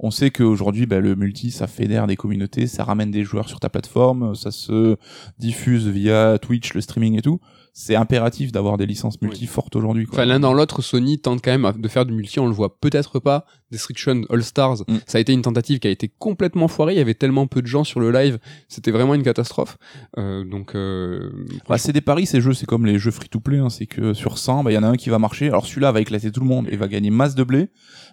on sait qu'aujourd'hui, bah, le multi, ça fédère des communautés, ça ramène des joueurs sur ta plateforme, ça se diffuse via Twitch, le streaming et tout. C'est impératif d'avoir des licences multi fortes aujourd'hui. quoi. Enfin, l'un dans l'autre, Sony tente quand même de faire du multi. On le voit peut-être pas. Destruction All Stars, Mm. ça a été une tentative qui a été complètement foirée. Il y avait tellement peu de gens sur le live, c'était vraiment une catastrophe. Euh, donc, euh, Bah, c'est des paris ces jeux, c'est comme les jeux free-to-play, hein, c'est que sur 100, bah, il y en a un qui va marcher, alors celui-là va éclater tout le monde et va gagner masse de blé,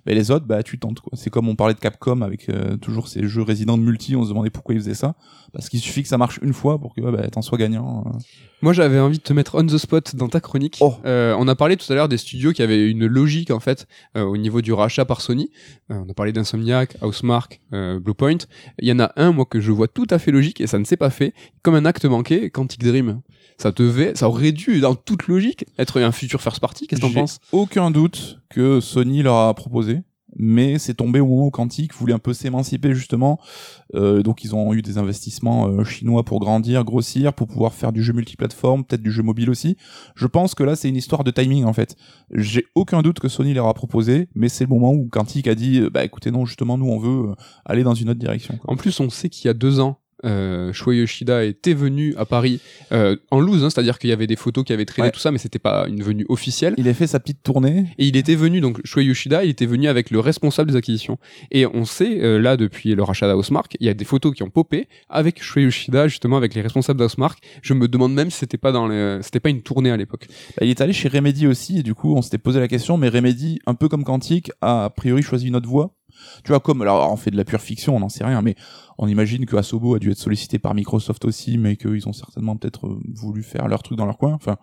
mais les autres, bah tu tentes quoi. C'est comme on parlait de Capcom avec euh, toujours ces jeux résidents de multi, on se demandait pourquoi ils faisaient ça, parce qu'il suffit que ça marche une fois pour que bah, t'en sois gagnant. euh. Moi, j'avais envie de te mettre on the spot dans ta chronique. Oh. Euh, on a parlé tout à l'heure des studios qui avaient une logique en fait euh, au niveau du rachat par Sony. Euh, on a parlé d'Insomniac, Housemark, Bluepoint. Il y en a un moi que je vois tout à fait logique et ça ne s'est pas fait, comme un acte manqué, Quantic Dream. Ça devait, ça aurait dû, dans toute logique, être un futur first party. Qu'est-ce que t'en penses? Aucun doute que Sony leur a proposé, mais c'est tombé au moment où Quantic voulait un peu s'émanciper justement, Euh, donc ils ont eu des investissements euh, chinois pour grandir, grossir, pour pouvoir faire du jeu multiplateforme, peut-être du jeu mobile aussi. Je pense que là c'est une histoire de timing en fait. J'ai aucun doute que Sony leur a proposé, mais c'est le moment où Quantic a dit euh, bah écoutez non justement nous on veut euh, aller dans une autre direction. En plus, on sait qu'il y a deux ans, euh, Shuei Yoshida était venu à Paris euh, en loose, hein, c'est-à-dire qu'il y avait des photos qui avaient traîné Ouais. tout ça, mais c'était pas une venue officielle. Il a fait sa petite tournée. Et il était venu, donc Shuei Yoshida, il était venu avec le responsable des acquisitions. Et on sait, euh, là, depuis le rachat d'Housemark, il y a des photos qui ont popé avec Shuei Yoshida, justement, avec les responsables d'Housemark. Je me demande même si c'était pas dans le, c'était pas une tournée à l'époque. Bah, il est allé chez Remedy aussi, et du coup, on s'était posé la question, mais Remedy, un peu comme Quantic, a a priori choisi une autre voie. Tu vois, comme, alors, on fait de la pure fiction, on n'en sait rien, mais on imagine que Asobo a dû être sollicité par Microsoft aussi, mais qu'ils ont certainement peut-être euh, voulu faire leur truc dans leur coin. Enfin,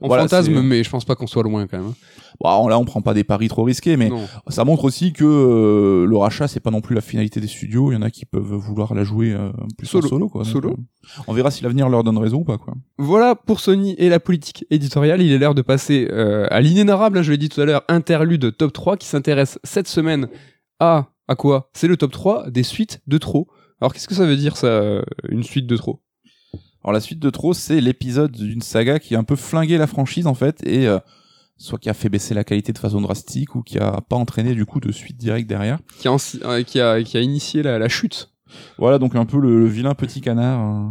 On Voilà, fantasme, mais je pense pas qu'on soit loin quand même. hein. bon, là, on prend pas des paris trop risqués, mais Non. ça montre aussi que euh, le rachat, c'est pas non plus la finalité des studios. Il y en a qui peuvent vouloir la jouer euh, plus Solo. solo, quoi. Donc, Solo. euh, on verra si l'avenir leur donne raison ou pas, quoi. Voilà pour Sony et la politique éditoriale. Il est l'heure de passer euh, à l'inénarrable, hein, je l'ai dit tout à l'heure, interlude top 3 qui s'intéresse cette semaine à, à quoi? C'est le top 3 des suites de trop. Alors qu'est-ce que ça veut dire ça, une suite de trop? Alors la suite de trop, c'est l'épisode d'une saga qui a un peu flingué la franchise en fait et euh, soit qui a fait baisser la qualité de façon drastique ou qui a pas entraîné du coup de suite directe derrière. qui a, euh, qui a, qui a initié la, la chute. Voilà donc un peu le, le vilain petit canard. euh.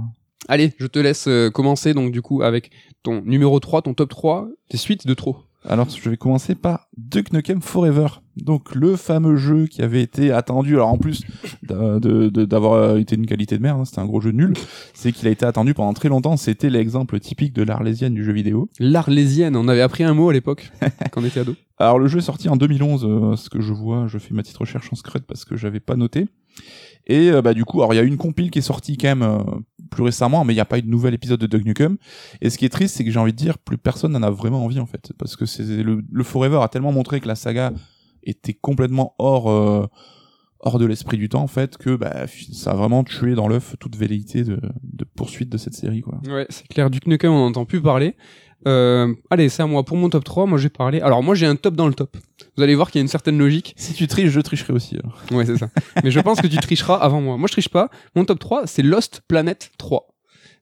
Allez, je te laisse euh, commencer donc du coup avec ton numéro 3, ton top 3 des suites de trop. Alors je vais commencer par Duke Nukem Forever. Donc le fameux jeu qui avait été attendu, alors en plus d'avoir été une qualité de merde, hein, c'était un gros jeu nul, c'est qu'il a été attendu pendant très longtemps, c'était l'exemple typique de l'arlésienne du jeu vidéo. L'Arlésienne, on avait appris un mot à l'époque quand on était ado. Alors le jeu est sorti en 2011, euh, ce que je vois, je fais ma petite recherche en secret parce que j'avais pas noté. Et euh, bah du coup, alors il y a une compile qui est sortie quand même euh, plus récemment, mais il n'y a pas eu de nouvel épisode de Duck Nukem. Et ce qui est triste, c'est que j'ai envie de dire, plus personne n'en a vraiment envie en fait, parce que c'est le, le Forever a tellement montré que la saga était complètement hors euh, hors de l'esprit du temps en fait que bah, ça a vraiment tué dans l'œuf toute velléité de, de poursuite de cette série quoi. Ouais, c'est clair. Du Nukem, on n'entend plus parler. Euh, allez, c'est à moi. Pour mon top 3, moi j'ai parlé. Alors moi j'ai un top dans le top. Vous allez voir qu'il y a une certaine logique. Si tu triches, je tricherai aussi. alors. Ouais, c'est ça. Mais je pense que tu tricheras avant moi. Moi je triche pas. Mon top 3, c'est Lost Planet 3.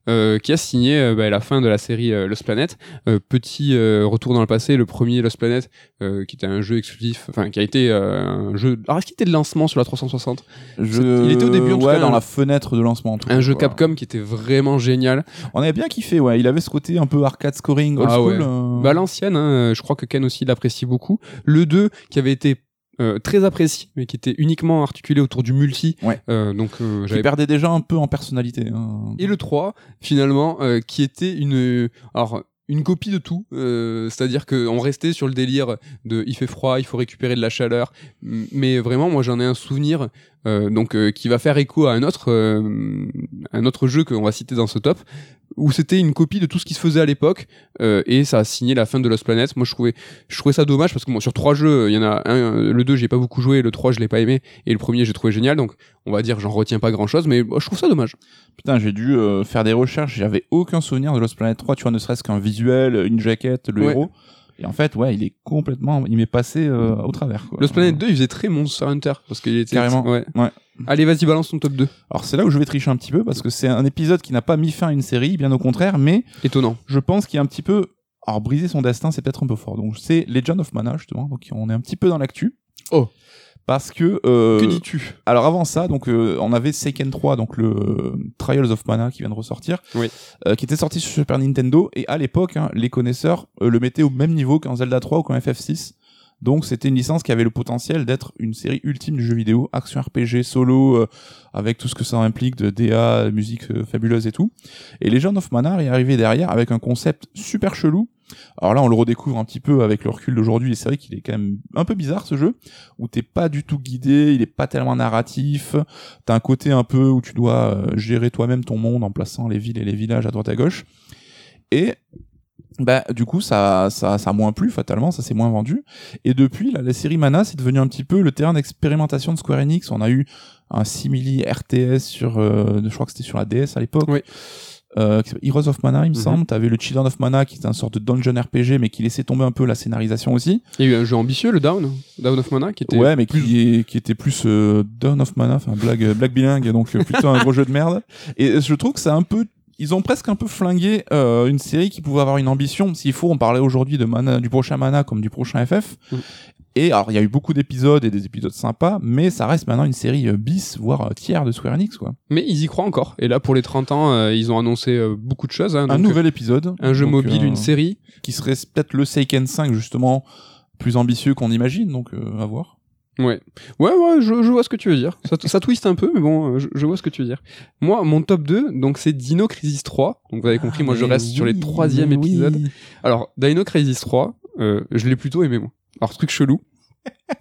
Euh, qui a signé euh, bah, la fin de la série euh, Lost Planet. Euh, petit euh, retour dans le passé, le premier Lost Planet, euh, qui était un jeu exclusif, enfin qui a été euh, un jeu. Alors est-ce qu'il était de lancement sur la 360 Je... il était au début, en tout ouais, cas, dans un- la fenêtre de lancement. en tout Un cas, jeu quoi. Capcom qui était vraiment génial. On avait bien kiffé, ouais. Il avait ce côté un peu arcade scoring old Ah school. ouais. Bah l'ancienne, hein, je crois que Ken aussi l'apprécie beaucoup. Le 2 qui avait été euh, très apprécié, mais qui était uniquement articulé autour du multi. Ouais. Euh, donc euh, j'avais perdait déjà un peu en personnalité. hein. Et le 3, finalement, euh, qui était une, alors, une copie de tout. euh, C'est-à-dire qu'on restait sur le délire de il fait froid, il faut récupérer de la chaleur. Mais vraiment, moi, j'en ai un souvenir euh, donc euh, qui va faire écho à un autre, euh, un autre jeu qu'on va citer dans ce top, où c'était une copie de tout ce qui se faisait à l'époque. euh, et ça a signé la fin de Lost Planet. Moi, je trouvais, je trouvais ça dommage parce que bon, sur trois jeux, il y en a un, euh, le 2, j'ai pas beaucoup joué, le 3, je l'ai pas aimé, et le premier, j'ai trouvé génial. Donc, on va dire, j'en retiens pas grand chose, mais bon, je trouve ça dommage. Putain, j'ai dû euh, faire des recherches. J'avais aucun souvenir de Lost Planet 3. Tu vois, ne serait-ce qu'un visuel, une jaquette, le Ouais. héros. Et en fait, ouais, il est complètement, il m'est passé euh, au travers. Quoi. Lost Planet 2, il faisait très Monster Hunter parce qu'il était Carrément. Ouais. Ouais. Allez, vas-y, balance ton top 2. Alors c'est là où je vais tricher un petit peu parce que c'est un épisode qui n'a pas mis fin à une série, bien au contraire, mais Étonnant. je pense qu'il y a un petit peu, alors briser son destin, c'est peut-être un peu fort. Donc c'est Legend of Mana justement, donc on est un petit peu dans l'actu. Oh. Parce que, euh, Que dis-tu? alors avant ça, donc euh, on avait Seiken 3, donc le euh, Trials of Mana qui vient de ressortir, Oui. euh, qui était sorti sur Super Nintendo et à l'époque, hein, les connaisseurs euh, le mettaient au même niveau qu'un Zelda 3 ou qu'un FF6. Donc c'était une licence qui avait le potentiel d'être une série ultime du jeu vidéo, action RPG, solo, euh, avec tout ce que ça implique de DA, musique euh, fabuleuse et tout. Et Legend of Mana est arrivé derrière avec un concept super chelou. Alors là, on le redécouvre un petit peu avec le recul d'aujourd'hui, et c'est vrai qu'il est quand même un peu bizarre ce jeu, où t'es pas du tout guidé, il est pas tellement narratif, t'as un côté un peu où tu dois euh, gérer toi-même ton monde en plaçant les villes et les villages à droite à gauche. Et bah du coup ça ça ça a moins plu fatalement, ça s'est moins vendu. Et depuis là, la série Mana c'est devenu un petit peu le terrain d'expérimentation de Square Enix. On a eu un simili RTS sur, euh, je crois que c'était sur la DS à l'époque. Oui. Euh, Heroes of Mana, il me Mhm. semble. T'avais le Children of Mana, qui était un sorte de dungeon RPG, mais qui laissait tomber un peu la scénarisation aussi. Il y a eu un jeu ambitieux, le Down, Down of Mana, qui était. Ouais, mais qui, est, qui était plus euh, Dawn of Mana, enfin blague, euh, blague bilingue, donc euh, plutôt un gros jeu de merde. Et je trouve que c'est un peu, ils ont presque un peu flingué euh, une série qui pouvait avoir une ambition. S'il faut, on parlait aujourd'hui de Mana, du prochain Mana comme du prochain FF. Mm. Et alors, il y a eu beaucoup d'épisodes et des épisodes sympas, mais ça reste maintenant une série euh, bis, voire euh, tiers de Square Enix, quoi. Mais ils y croient encore. Et là, pour les 30 ans, euh, ils ont annoncé euh, beaucoup de choses. hein, un nouvel épisode. Un jeu Donc, mobile, euh, une série. Qui serait peut-être le Seiken 5, justement, plus ambitieux qu'on imagine, donc euh, à voir. Ouais. Ouais, ouais, je, je vois ce que tu veux dire. Ça, ça twiste un peu, mais bon, je, je vois ce que tu veux dire. Moi, mon top 2, donc c'est Dino Crisis 3. Donc vous avez compris, moi je Ah, reste sur les mais épisodes. oui. Alors, Dino Crisis 3, euh, je l'ai plutôt aimé, moi. Alors, truc chelou.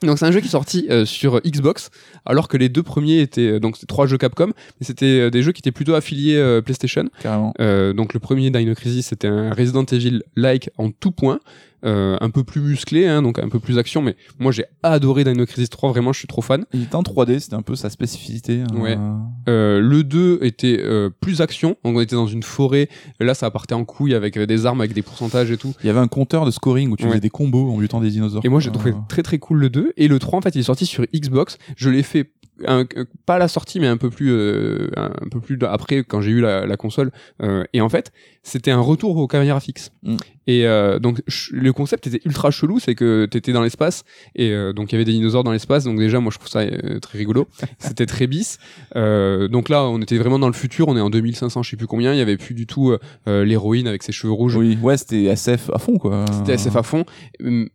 Donc, c'est un jeu qui est sorti euh, sur Xbox, alors que les deux premiers étaient, euh, donc c'était trois jeux Capcom, mais c'était euh, des jeux qui étaient plutôt affiliés euh, PlayStation. Carrément. Donc, le premier Dino Crisis, c'était un Resident Evil-like en tout point, un peu plus musclé, hein, donc un peu plus action, mais moi j'ai adoré Dino Crisis 3, vraiment, je suis trop fan. Il était en 3D, c'était un peu sa spécificité. hein. Ouais. Le 2 était plus action, donc on était dans une forêt, là ça partait en couille avec des armes, avec des pourcentages et tout. Il y avait un compteur de scoring où tu Ouais. faisais des combos en butant des dinosaures. Et moi j'ai trouvé très très cool le 2 et le 3 en fait il est sorti sur Xbox. Je l'ai fait un- pas à la sortie mais un peu plus euh, un, peu plus après quand j'ai eu la, la console Euh, et en fait c'était un retour aux caméras fixes. Mm. Et euh, donc le concept était ultra chelou, c'est que t'étais dans l'espace et donc il y avait des dinosaures dans l'espace donc déjà moi je trouve ça très rigolo. c'était très bis. Donc là on était vraiment dans le futur, on est en 2500 je sais plus combien, il y avait plus du tout l'héroïne avec ses cheveux rouges. Oui, ouais, c'était SF à fond, quoi. C'était SF à fond.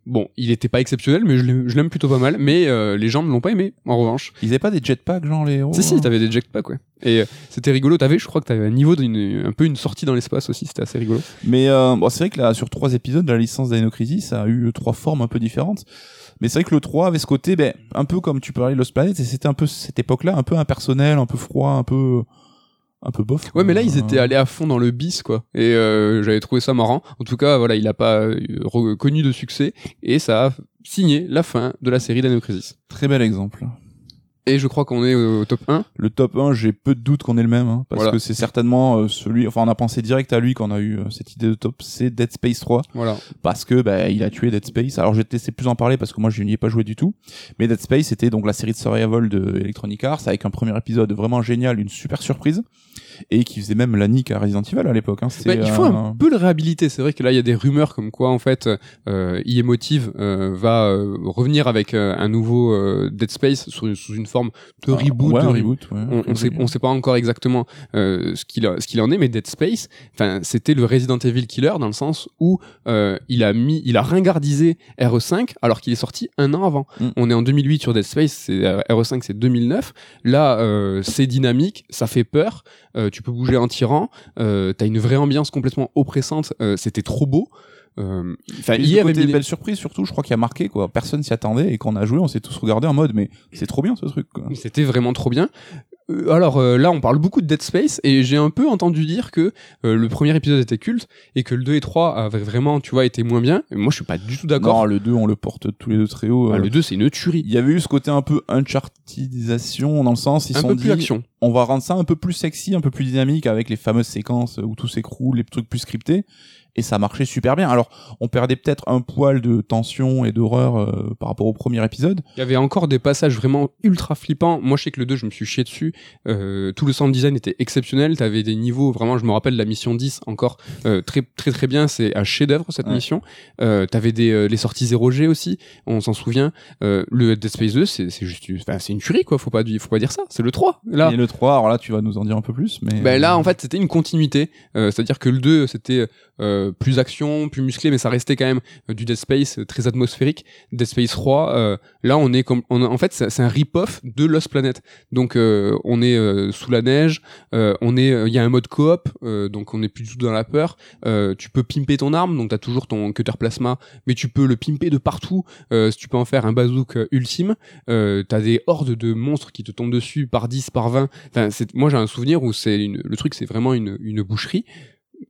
Bon, il était pas exceptionnel, mais je l'aime plutôt pas mal. Mais les gens ne l'ont pas aimé, en revanche. Ils avaient pas des jetpacks, genre les héros si, si, hein t'avais des jetpacks, ouais. Et euh, c'était rigolo. T'avais, je crois que t'avais un niveau d'une, un peu une sortie dans l'espace aussi. C'était assez rigolo. Mais euh, bon, c'est vrai que là, sur trois épisodes de la licence Dino Crisis, ça a eu trois formes un peu différentes. Mais c'est vrai que le 3 avait ce côté, ben, un peu comme tu parlais de Lost Planet, et c'était un peu cette époque-là, un peu impersonnel, un peu froid, un peu, un peu bof. Ouais, mais là, ils étaient allés à fond dans le bis, quoi. Et euh, j'avais trouvé ça marrant. En tout cas, voilà, il a pas euh, re- connu de succès. Et ça a signé la fin de la série Dino Crisis. Très bel exemple. Et je crois qu'on est au top 1. Le top 1, j'ai peu de doutes qu'on ait le même, hein, parce Voilà. que c'est certainement euh, celui, enfin on a pensé direct à lui quand on a eu euh, cette idée de top, c'est Dead Space 3, Voilà. parce que bah, il a tué Dead Space. Alors je vais te laisser plus en parler parce que moi je n'y ai pas joué du tout, mais Dead Space c'était donc la série de survival de Electronic Arts avec un premier épisode vraiment génial, une super surprise, et qui faisait même la nique à Resident Evil à l'époque. Hein. Bah, il faut un peu le réhabiliter. C'est vrai que là, il y a des rumeurs comme quoi, en fait, euh, Motive euh, va euh, revenir avec euh, un nouveau euh, Dead Space sous, une- sous une forme de reboot. ouais, de reboot. ouais. on, sait on sait pas encore exactement euh, ce qu'il a- ce qu'il en est mais Dead Space enfin c'était le Resident Evil killer dans le sens où euh, il a mis il a ringardisé RE5 alors qu'il est sorti un an avant Mm. on est en 2008 sur Dead Space c'est euh, RE5 c'est 2009 là euh, c'est dynamique ça fait peur tu peux bouger en tirant euh, t'as une vraie ambiance complètement oppressante c'était trop beau euh, il y avait côté mis- belle surprise surtout, je crois qu'il a marqué quoi. Personne s'y attendait et quand on a joué, on s'est tous regardé en mode mais c'est trop bien ce truc. Quoi. C'était vraiment trop bien. Euh, alors euh, là, on parle beaucoup de Dead Space et j'ai un peu entendu dire que euh, le premier épisode était culte et que le 2 et 3 avaient vraiment, tu vois, été moins bien. Et moi, je suis pas du tout Non, d'accord. le 2 on le porte tous les deux très haut. Ah, le 2, c'est une tuerie. Il y avait eu ce côté un peu unchartedisation dans le sens ils Un sont peu dit plus action. on va rendre ça un peu plus sexy, un peu plus dynamique avec les fameuses séquences où tout s'écroule, les trucs plus scriptés et ça marchait super bien. Alors on perdait peut-être un poil de tension et d'horreur euh, par rapport au premier épisode. Il y avait encore des passages vraiment ultra flippants. Moi, je sais que le 2, je me suis chié dessus. Euh, tout le sound design était exceptionnel. T'avais des niveaux, vraiment, je me rappelle la mission 10 encore euh, très très très bien. C'est un chef-d'œuvre cette Ouais. mission. Euh, T'avais des euh, les sorties 0G aussi. On s'en souvient. Euh, le Dead Space 2, c'est c'est juste, enfin, c'est une tuerie quoi. Faut pas faut pas dire ça. C'est le 3 là. Et le 3, alors là tu vas nous en dire un peu plus mais Ben là, en fait, c'était une continuité. Euh, C'est-à-dire que le 2, c'était euh, plus action, plus musclé, mais ça restait quand même euh, du Dead Space euh, très atmosphérique. Dead Space 3, euh, là, on est comme, on a- en fait, c'est un rip-off de Lost Planet. Donc, euh, on est euh, sous la neige, on est, il y a un mode coop, donc on est plus du tout dans la peur. Tu peux pimper ton arme, donc t'as toujours ton cutter plasma, mais tu peux le pimper de partout. Tu peux en faire un bazook ultime, t'as des hordes de monstres qui te tombent dessus par 10, par 20. Enfin, moi j'ai un souvenir où c'est le truc, c'est vraiment une, une boucherie.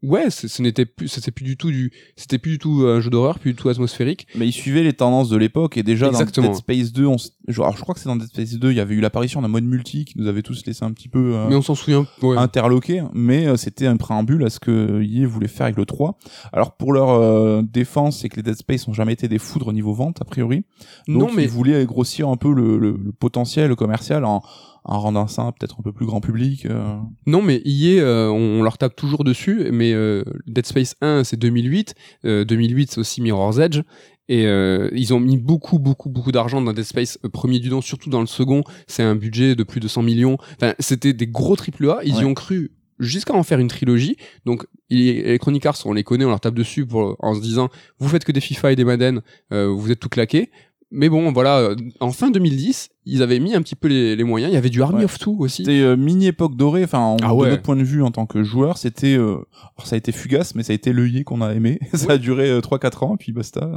Ouais, ce n'était plus, c'était plus du tout du, c'était plus du tout un jeu d'horreur, plus du tout atmosphérique. mais il suivait les tendances de l'époque et déjà Exactement. dans Dead Space 2, on alors, je crois que c'est dans Dead Space 2, il y avait eu l'apparition d'un mode multi qui nous avait tous laissé un petit peu euh, Mais on s'en souvient. Ouais. interloqué, mais euh, c'était un préambule à ce que EA voulait faire avec le 3. Alors pour leur euh, défense, c'est que les Dead Space ont jamais été des foudres au niveau vente a priori. Donc non, mais ils voulaient grossir un peu le, le, le potentiel commercial en, en rendant ça peut-être un peu plus grand public. euh. Non, mais EA, euh, on, on leur tape toujours dessus, mais euh, Dead Space 1, c'est 2008, euh, 2008, c'est aussi Mirror's Edge, et euh, ils ont mis beaucoup, beaucoup, beaucoup d'argent dans Dead Space, euh, premier du nom, surtout dans le second, c'est un budget de plus de 100 millions, enfin, c'était des gros triple A, ils y ont cru jusqu'à en faire une trilogie, donc il- Electronic Arts, on les connaît, on leur tape dessus pour, en se disant, vous faites que des FIFA et des Madden, euh, vous êtes tout claqué, mais bon, voilà, euh, en fin 2010, ils avaient mis un petit peu les, les moyens, il y avait du Army Ouais. of Two aussi. C'était euh, mini époque dorée. Enfin, en- Ah de ouais. notre point de vue en tant que joueur, c'était. euh, ça a été fugace, mais ça a été l'œillet qu'on a aimé. ça a duré euh, 3-4 ans, puis basta.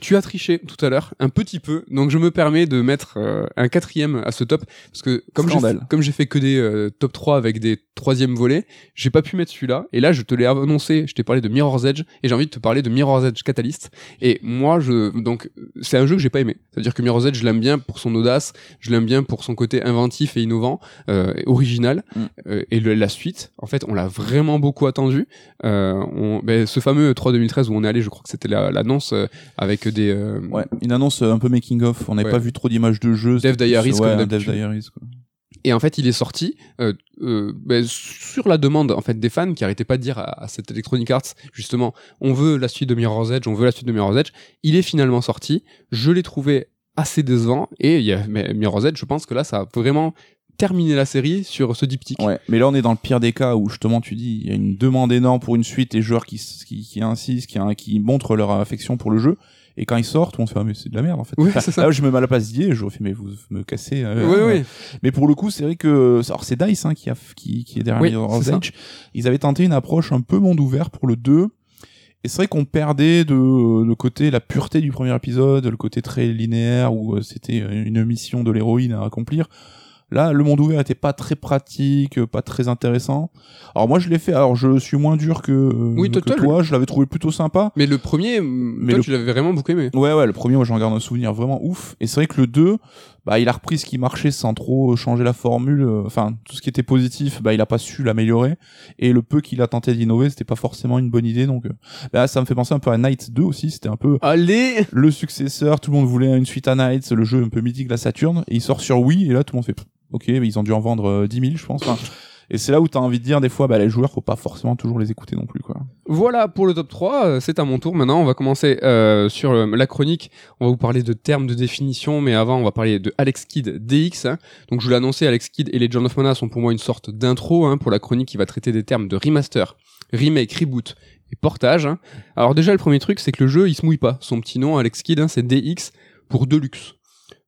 Tu as triché tout à l'heure, un petit peu, donc je me permets de mettre euh, un quatrième à ce top, parce que comme j'ai Scandale. comme j'ai fait que des euh, top 3 avec des troisièmes volets, j'ai pas pu mettre celui-là, et là je te l'ai annoncé, je t'ai parlé de Mirror's Edge, et j'ai envie de te parler de Mirror's Edge Catalyst, et moi je donc c'est un jeu que j'ai pas aimé, c'est-à-dire que Mirror's Edge je l'aime bien pour son je l'aime bien pour son côté inventif et innovant, euh, et original, Mm. Euh, et le- la suite, en fait on l'a vraiment beaucoup attendu, euh, on, ben, ce fameux 3 2013 où on est allé, je crois que c'était la- l'annonce euh, avec des Ouais, une annonce un peu making of. On n'avait Ouais. pas vu trop d'images de jeu. Dev Diaries, ouais, comme Dev. Diaries, quoi. Et en fait, il est sorti euh, euh, ben, sur la demande en fait des fans qui arrêtaient pas de dire à, à cette Electronic Arts justement, on veut la suite de Mirror's Edge, on veut la suite de Mirror's Edge. Il est finalement sorti. Je l'ai trouvé assez décevant et il y a, mais Mirror's Edge, je pense que là, ça a vraiment terminé la série sur ce diptyque. Ouais, mais là on est dans le pire des cas où justement tu dis il y a une demande énorme pour une suite et joueurs qui qui, qui insistent, qui, qui montrent leur affection pour le jeu et quand ils sortent on se fait ah, mais c'est de la merde en fait. C'est ça. Là je me mets à la place et j'aurais fait mais vous me cassez. euh, Oui, euh. oui. Mais pour le coup c'est vrai que alors c'est Dice hein, qui a qui, qui est derrière Oui, Mirror's. Edge. Ils avaient tenté une approche un peu monde ouvert pour le 2 et c'est vrai qu'on perdait de le côté la pureté du premier épisode, le côté très linéaire où euh, c'était une mission de l'héroïne à accomplir. Là, le monde ouvert était pas très pratique, pas très intéressant. Alors moi, je l'ai fait. Alors je suis moins dur que, Oui, que toi. Je l'avais trouvé plutôt sympa. Mais le premier, Mais toi, le- tu l'avais vraiment beaucoup aimé. Ouais, ouais, le premier, moi, j'en garde un souvenir vraiment ouf. Et c'est vrai que le 2, bah, il a repris ce qui marchait sans trop changer la formule. euh, Enfin, tout ce qui était positif, bah, il a pas su l'améliorer. Et le peu qu'il a tenté d'innover, c'était pas forcément une bonne idée. Donc, euh, là, ça me fait penser un peu à Knights 2 aussi. C'était un peu Allez le successeur. Tout le monde voulait une suite à Knights, le jeu un peu mythique de la Saturn. Et il sort sur Wii. Et là, tout le monde fait, ok, mais ils ont dû en vendre euh, 10 000, je pense. Enfin, et c'est là où t'as envie de dire, des fois, bah, les joueurs, faut pas forcément toujours les écouter non plus, quoi. Voilà pour le top 3, euh, c'est à mon tour maintenant. On va commencer euh, sur euh, la chronique. On va vous parler de termes de définition, mais avant, on va parler de Alex Kidd DX. hein. Donc, je vous l'ai annoncé, Alex Kidd et Legend of Mana sont pour moi une sorte d'intro hein, pour la chronique qui va traiter des termes de remaster, remake, reboot et portage. hein. Alors, déjà, le premier truc, c'est que le jeu, il se mouille pas. Son petit nom, Alex Kidd, hein, c'est DX pour Deluxe.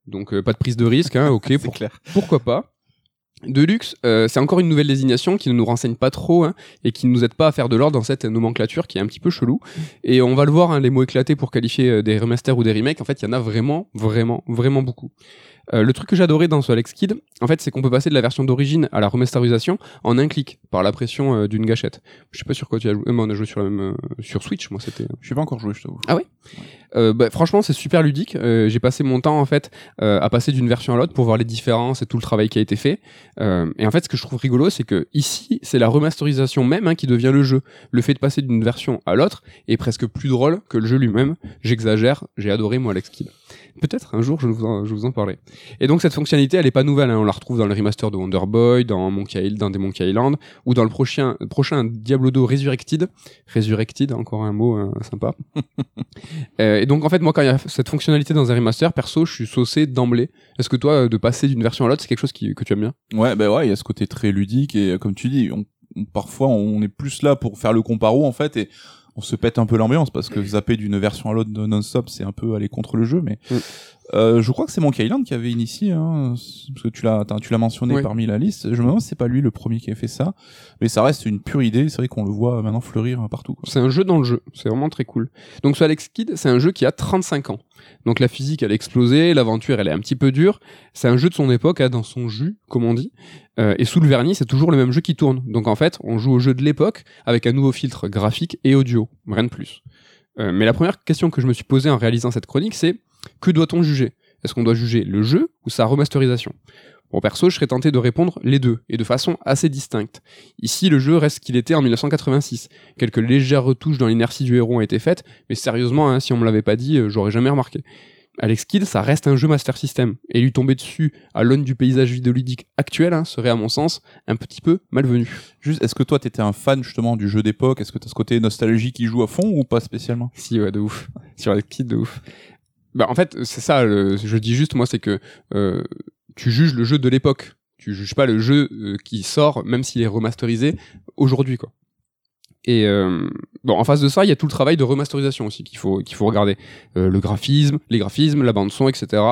Donc, euh, pas de prise de risque, hein, ok, pour, clair. pourquoi pas Deluxe, euh, c'est encore une nouvelle désignation qui ne nous renseigne pas trop hein, et qui ne nous aide pas à faire de l'ordre dans cette nomenclature qui est un petit peu chelou. Et on va le voir, hein, les mots éclatés pour qualifier euh, des remasters ou des remakes, en fait, il y en a vraiment, vraiment, vraiment beaucoup. Euh, le truc que j'adorais dans ce Alex Kidd, en fait, c'est qu'on peut passer de la version d'origine à la remasterisation en un clic, par la pression euh, d'une gâchette. Je sais pas sur quoi tu as joué, moi, on a joué sur la même, euh, sur Switch, moi c'était. Je pas encore joué, je t'avoue. Euh, bah, franchement, c'est super ludique. J'ai passé mon temps en fait à passer d'une version à l'autre pour voir les différences et tout le travail qui a été fait. Et en fait, ce que je trouve rigolo, c'est que ici, c'est la remasterisation même hein, qui devient le jeu. Le fait de passer d'une version à l'autre est presque plus drôle que le jeu lui-même. J'exagère. J'ai adoré moi Alex Kidd. Peut-être un jour je vous en, je vous en parlerai. Et donc cette fonctionnalité, elle est pas nouvelle. hein. On la retrouve dans le remaster de Wonder Boy, dans Monkey Island, dans des Monkey Island, ou dans le prochain prochain Diablo 2 Resurrected. Resurrected, encore un mot euh, sympa. Euh, et donc en fait moi quand il y a cette fonctionnalité dans un remaster, perso je suis saucé d'emblée. Est-ce que toi euh, de passer d'une version à l'autre c'est quelque chose qui, que tu aimes bien? Ouais, ben ouais, il y a ce côté très ludique et comme tu dis, on, on- parfois on est plus là pour faire le comparo en fait et on se pète un peu l'ambiance parce que zapper d'une version à l'autre non-stop, c'est un peu aller contre le jeu. Mais Mm. Euh, je crois que c'est Monkey Island qui avait initié, hein, parce que tu l'as, tu l'as mentionné Oui. parmi la liste. Je me demande si c'est pas lui le premier qui a fait ça, mais ça reste une pure idée. C'est vrai qu'on le voit maintenant fleurir partout. C'est un jeu dans le jeu, c'est vraiment très cool. Donc ce Alex Kidd, c'est un jeu qui a 35 ans. Donc la physique elle a explosé, l'aventure elle est un petit peu dure. C'est un jeu de son époque, hein, dans son jus, comme on dit. Euh, et sous le vernis, c'est toujours le même jeu qui tourne. Donc en fait, on joue au jeu de l'époque avec un nouveau filtre graphique et audio, rien de plus. Euh, mais la première question que je me suis posée en réalisant cette chronique, c'est que doit-on juger? Est-ce qu'on doit juger le jeu ou sa remasterisation? Bon, perso, je serais tenté de répondre les deux, et de façon assez distincte. Ici, le jeu reste ce qu'il était en 1986. Quelques légères retouches dans l'inertie du héros ont été faites, mais sérieusement, hein, si on me l'avait pas dit, euh, j'aurais jamais remarqué. Alex Kidd, ça reste un jeu Master System, et lui tomber dessus à l'aune du paysage vidéoludique actuel hein, serait, à mon sens, un petit peu malvenu. Juste, est-ce que toi t'étais un fan justement du jeu d'époque? Est-ce que t'as ce côté nostalgie qui joue à fond ou pas spécialement? Si, ouais, de ouf. Sur Alex Kidd, de ouf. Bah, en fait, c'est ça, je dis juste, moi, c'est que euh, tu juges le jeu de l'époque. Tu juges pas le jeu euh, qui sort, même s'il est remasterisé, aujourd'hui, quoi. Et euh, bon, en face de ça, il y a tout le travail de remasterisation aussi qu'il faut qu'il faut regarder. Euh, le graphisme, les graphismes, la bande son, etc.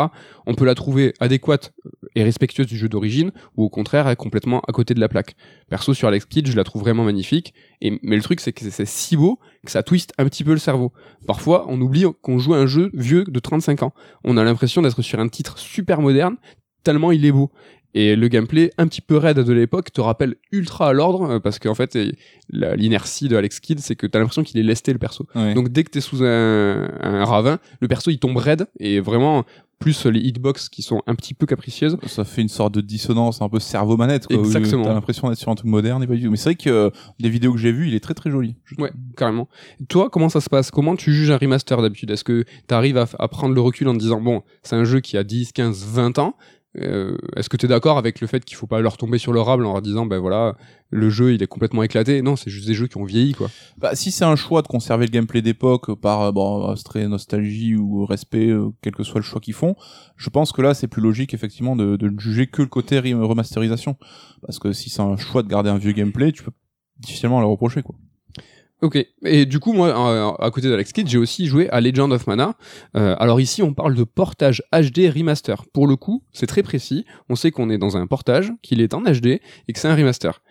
On peut la trouver adéquate et respectueuse du jeu d'origine, ou au contraire, est complètement à côté de la plaque. Perso, sur Alex Kidd, je la trouve vraiment magnifique. Et mais le truc, c'est que c'est si beau que ça twiste un petit peu le cerveau. Parfois, on oublie qu'on joue à un jeu vieux de 35 ans. On a l'impression d'être sur un titre super moderne, tellement il est beau. Et le gameplay un petit peu raide de l'époque te rappelle ultra à l'ordre, euh, parce qu'en fait, l'inertie de Alex Kidd, c'est que t'as l'impression qu'il est lesté le perso. Ouais. Donc dès que t'es sous un, un ravin, le perso il tombe raide, et vraiment, plus les hitbox qui sont un petit peu capricieuses, ça fait une sorte de dissonance un peu cerveau manette quoi, Exactement. t'as l'impression d'être sur un truc moderne et pas du tout mais c'est vrai que euh, des vidéos que j'ai vues il est très très joli Ouais, carrément. Toi, comment ça se passe? Comment tu juges un remaster d'habitude? Est-ce que tu arrives à, à prendre le recul en te disant, bon, c'est un jeu qui a 10, 15, 20 ans euh, Est-ce que tu es d'accord avec le fait qu'il faut pas leur tomber sur le rable en leur disant, ben voilà, le jeu il est complètement éclaté? Non, c'est juste des jeux qui ont vieilli, quoi. Bah, si c'est un choix de conserver le gameplay d'époque par euh, bon, astrait nostalgie ou respect, euh, quel que soit le choix qu'ils font, je pense que là c'est plus logique effectivement de, de juger que le côté re- remasterisation. Parce que si c'est un choix de garder un vieux gameplay, tu peux difficilement le reprocher quoi. Ok. Et du coup, moi, euh, à côté d'Alex Kidd, j'ai aussi joué à Legend of Mana. Euh, alors ici, on parle de portage HD remaster. Pour le coup, c'est très précis. On sait qu'on est dans un portage, qu'il est en HD et que c'est un remaster.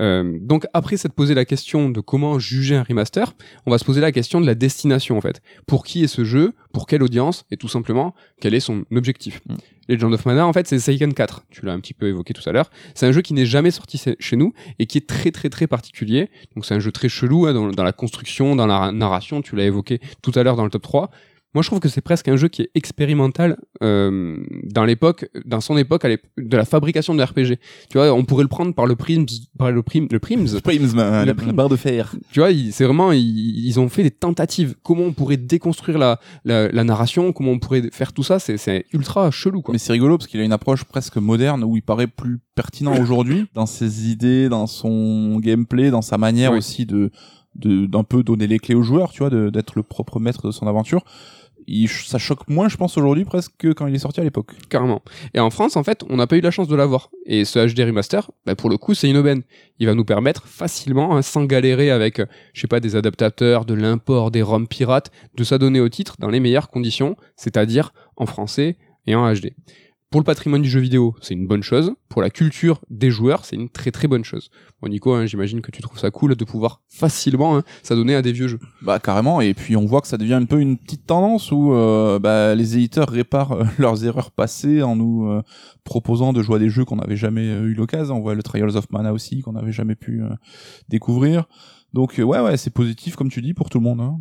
Euh, donc après s'être posé la question de comment juger un remaster, on va se poser la question de la destination en fait. Pour qui est ce jeu? Pour quelle audience? Et tout simplement, quel est son objectif? Mm. Legend of Mana, en fait, c'est Seiken 4. Tu l'as un petit peu évoqué tout à l'heure. C'est un jeu qui n'est jamais sorti chez- nous et qui est très très très particulier. Donc c'est un jeu très chelou hein, dans, dans la construction, dans la narration. Tu l'as évoqué tout à l'heure dans le top 3. Moi, je trouve que c'est presque un jeu qui est expérimental euh, dans l'époque, dans son époque, à de la fabrication de RPG. Tu vois, on pourrait le prendre par le Prims, par le Prim, le Prims. Prims, la, Le la barre de fer. Tu vois, c'est vraiment, ils, ils ont fait des tentatives. Comment on pourrait déconstruire la, la, la narration, comment on pourrait faire tout ça, c'est, ultra chelou, quoi. Mais c'est rigolo parce qu'il a une approche presque moderne où il paraît plus pertinent aujourd'hui dans ses idées, dans son gameplay, dans sa manière Oui. aussi de d'un peu donner les clés au joueur, tu vois, d'être le propre maître de son aventure. Ça choque moins, je pense, aujourd'hui presque que quand il est sorti à l'époque. Carrément. Et en France, en fait, on n'a pas eu la chance de l'avoir. Et ce HD remaster, bah, pour le coup, c'est une aubaine. Il va nous permettre facilement, hein, sans galérer avec, euh, je sais pas, des adaptateurs, de l'import, des ROM pirates, de s'adonner au titre dans les meilleures conditions, c'est-à-dire en français et en HD. Pour le patrimoine du jeu vidéo, c'est une bonne chose. Pour la culture des joueurs, c'est une très très bonne chose. Bon, Nico, hein, j'imagine que tu trouves ça cool de pouvoir facilement hein, s'adonner à des vieux jeux. Bah carrément. Et puis on voit que ça devient un peu une petite tendance où euh, bah, les éditeurs réparent euh, leurs erreurs passées en nous euh, proposant de jouer à des jeux qu'on n'avait jamais eu l'occasion. On voit le Trials of Mana aussi qu'on n'avait jamais pu découvrir. Donc ouais ouais c'est positif comme tu dis pour tout le monde. Hein.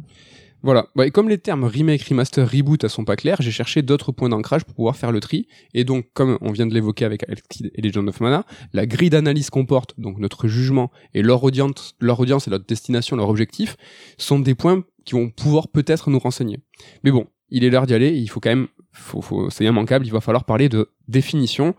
Voilà. Bah, et comme les termes remake, remaster, reboot ne sont pas clairs, j'ai cherché d'autres points d'ancrage pour pouvoir faire le tri. Et donc, comme on vient de l'évoquer avec Alkid et Legend of Mana, la grille d'analyse qu'on porte, donc notre jugement et leur audience, leur audience et leur destination, leur objectif, sont des points qui vont pouvoir peut-être nous renseigner. Mais bon, il est l'heure d'y aller. Il faut quand même, faut, faut, c'est immanquable. Il va falloir parler de définition.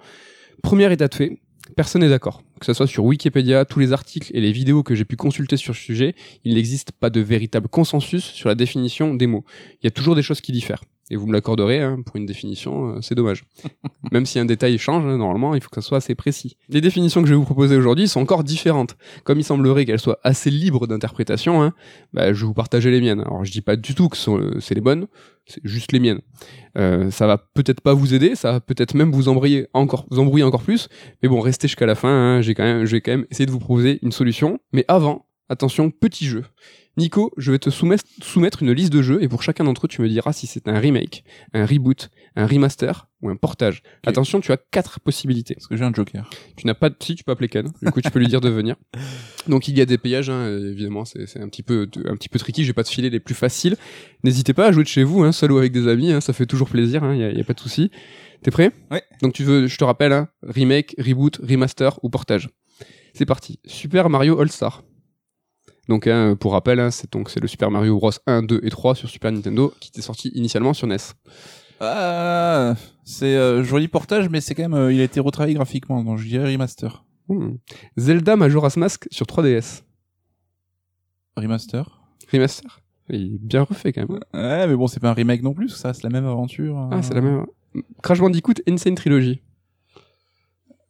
Première état de fait. Personne n'est d'accord. Que ce soit sur Wikipédia, tous les articles et les vidéos que j'ai pu consulter sur ce sujet, il n'existe pas de véritable consensus sur la définition des mots. Il y a toujours des choses qui diffèrent. Et vous me l'accorderez, hein, pour une définition, euh, c'est dommage. Même si un détail change, hein, normalement, il faut que ça soit assez précis. Les définitions que je vais vous proposer aujourd'hui sont encore différentes. Comme il semblerait qu'elles soient assez libres d'interprétation, hein, bah, je vais vous partager les miennes. Alors je dis pas du tout que ce sont, euh, c'est les bonnes, c'est juste les miennes. Euh, ça va peut-être pas vous aider, ça va peut-être même vous embrouiller encore, vous embrouiller encore plus. Mais bon, restez jusqu'à la fin. j'ai quand même, je vais quand même essayer de vous proposer une solution. Mais avant, attention, petit jeu. Nico, je vais te soumettre, soumettre une liste de jeux et pour chacun d'entre eux, tu me diras si c'est un remake, un reboot, un remaster ou un portage. Attention, tu as quatre possibilités. Parce que j'ai un Joker. Tu n'as pas de... Si, tu peux appeler Ken. Du coup, tu peux lui dire de venir. Donc, il y a des payages, hein, évidemment, c'est un petit peu un petit peu tricky. Je vais pas te filer les plus faciles. N'hésitez pas à jouer de chez vous, hein, seul ou avec des amis. Hein, ça fait toujours plaisir. Il hein, y, a, pas de souci. T'es prêt? Ouais. Donc, tu veux, je te rappelle, remake, reboot, remaster ou portage. C'est parti. Super Mario All Star. Donc, hein, pour rappel, hein, c'est donc c'est le Super Mario Bros 1, 2 et 3 sur Super Nintendo qui était sorti initialement sur NES. Ah, c'est euh, joli portage, mais c'est quand même, euh, il a été retravaillé graphiquement, donc je dirais remaster. Hmm. Zelda Majora's Mask sur 3DS. Remaster. Remaster. Il est bien refait quand même. Ouais, mais bon, c'est pas un remake non plus, ça, c'est la même aventure. hein. Ah, c'est la même. Crash Bandicoot Insane Trilogy.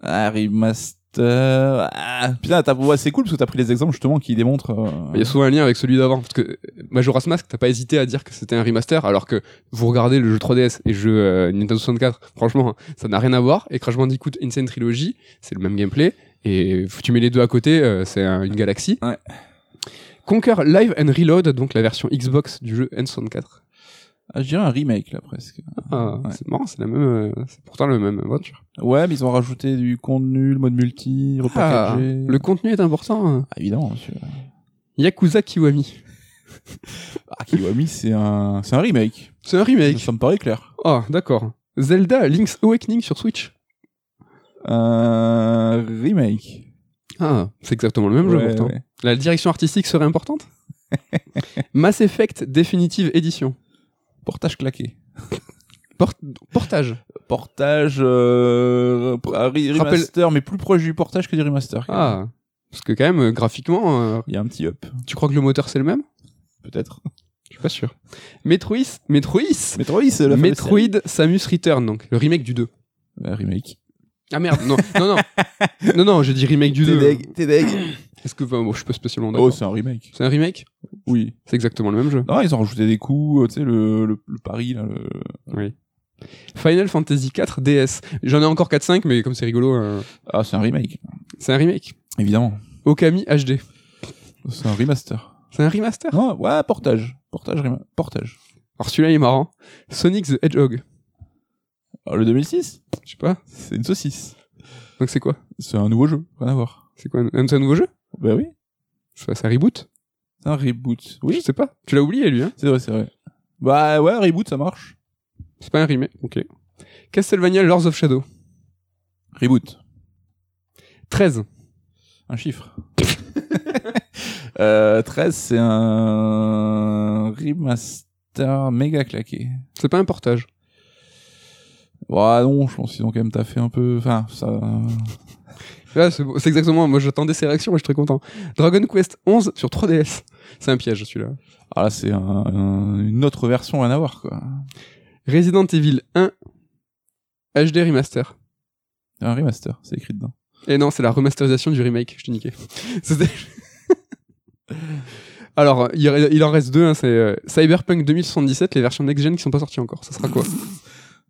Ah, remaster. Ah, putain, t'as- ouais, c'est cool parce que t'as pris des exemples justement qui démontrent. euh, Il y a souvent un lien avec celui d'avant. Parce que Majora's Mask, t'as pas hésité à dire que c'était un remaster, alors que vous regardez le jeu 3DS et le jeu euh, Nintendo 64, franchement, ça n'a rien à voir. Et Crash Bandicoot Insane Trilogy, c'est le même gameplay. Et tu mets les deux à côté, euh, c'est un- une galaxie. Ouais. Conquer Live and Reload, donc la version Xbox du jeu N64. Ah, je dirais un remake là presque. Ah, Ouais. c'est marrant, c'est la même, euh, c'est pourtant la même aventure. Ouais, mais ils ont rajouté du contenu, le mode multi, Ah, repackagé. le contenu est important. hein. Ah, évidemment, monsieur. Yakuza Kiwami. Ah, Kiwami, c'est un, c'est un remake. C'est un remake. Ça me paraît clair. Ah, d'accord. Zelda Link's Awakening sur Switch. Un remake. Ah, c'est exactement le même jeu pourtant. ouais. La direction artistique serait importante Mass Effect Definitive Edition. Portage claqué. Port- portage. Portage, euh, remaster, mais plus proche du portage que du remaster. Ah. Parce que quand même, euh, graphiquement, euh, Il y a un petit up, tu crois que le moteur c'est le même? Peut-être. Je suis pas sûr. Metroid, Metroid, Metroid, la Metroid Samus Return, donc le remake du 2. Euh, remake. Ah merde, non, non, non. non, non, j'ai dit remake du 2. T'es deg, t'es deg. Est-ce que, enfin, bon, je suis pas spécialement d'accord. Oh, c'est un remake. c'est un remake Oui. C'est exactement le même jeu. Non, ils ont rajouté des coups, euh, tu sais, le, le, le pari, là, le... Oui. Final Fantasy 4 DS. J'en ai encore 4-5, mais comme c'est rigolo, euh, Ah, c'est un remake. c'est un remake. Évidemment. Okami HD. C'est un remaster. C'est un remaster? Non, ouais, portage. Portage, portage. Alors celui-là il est marrant. Sonic the Hedgehog. Alors, le 2006, Je sais pas. c'est une saucisse. Donc c'est quoi? C'est un nouveau jeu, rien à voir. C'est quoi? Un, c'est un nouveau jeu? Bah oui, C'est un reboot c'est un reboot. Je Oui, sais pas. Tu l'as oublié lui, hein c'est vrai, c'est vrai. Bah ouais, reboot, ça marche. C'est pas un remake. Ok. Castlevania Lords of Shadow. Reboot. 13. Un chiffre. euh, 13, c'est un remaster méga claqué. C'est pas un portage. Ouais, non, je pense qu'ils ont quand même taffé un peu. Enfin, ça. C'est c'est exactement. Moi, j'attendais ces réactions et je suis très content. Dragon Quest 11 sur 3DS. C'est un piège, celui-là. Ah là, c'est un- un- une autre version, à voir, quoi. Resident Evil 1 HD Remaster. Un remaster, c'est écrit dedans. Et non, c'est la remasterisation du remake. Je t'ai niqué. Alors, il, il en reste deux. hein, c'est euh, Cyberpunk 2077, les versions next-gen qui sont pas sorties encore. Ça sera quoi?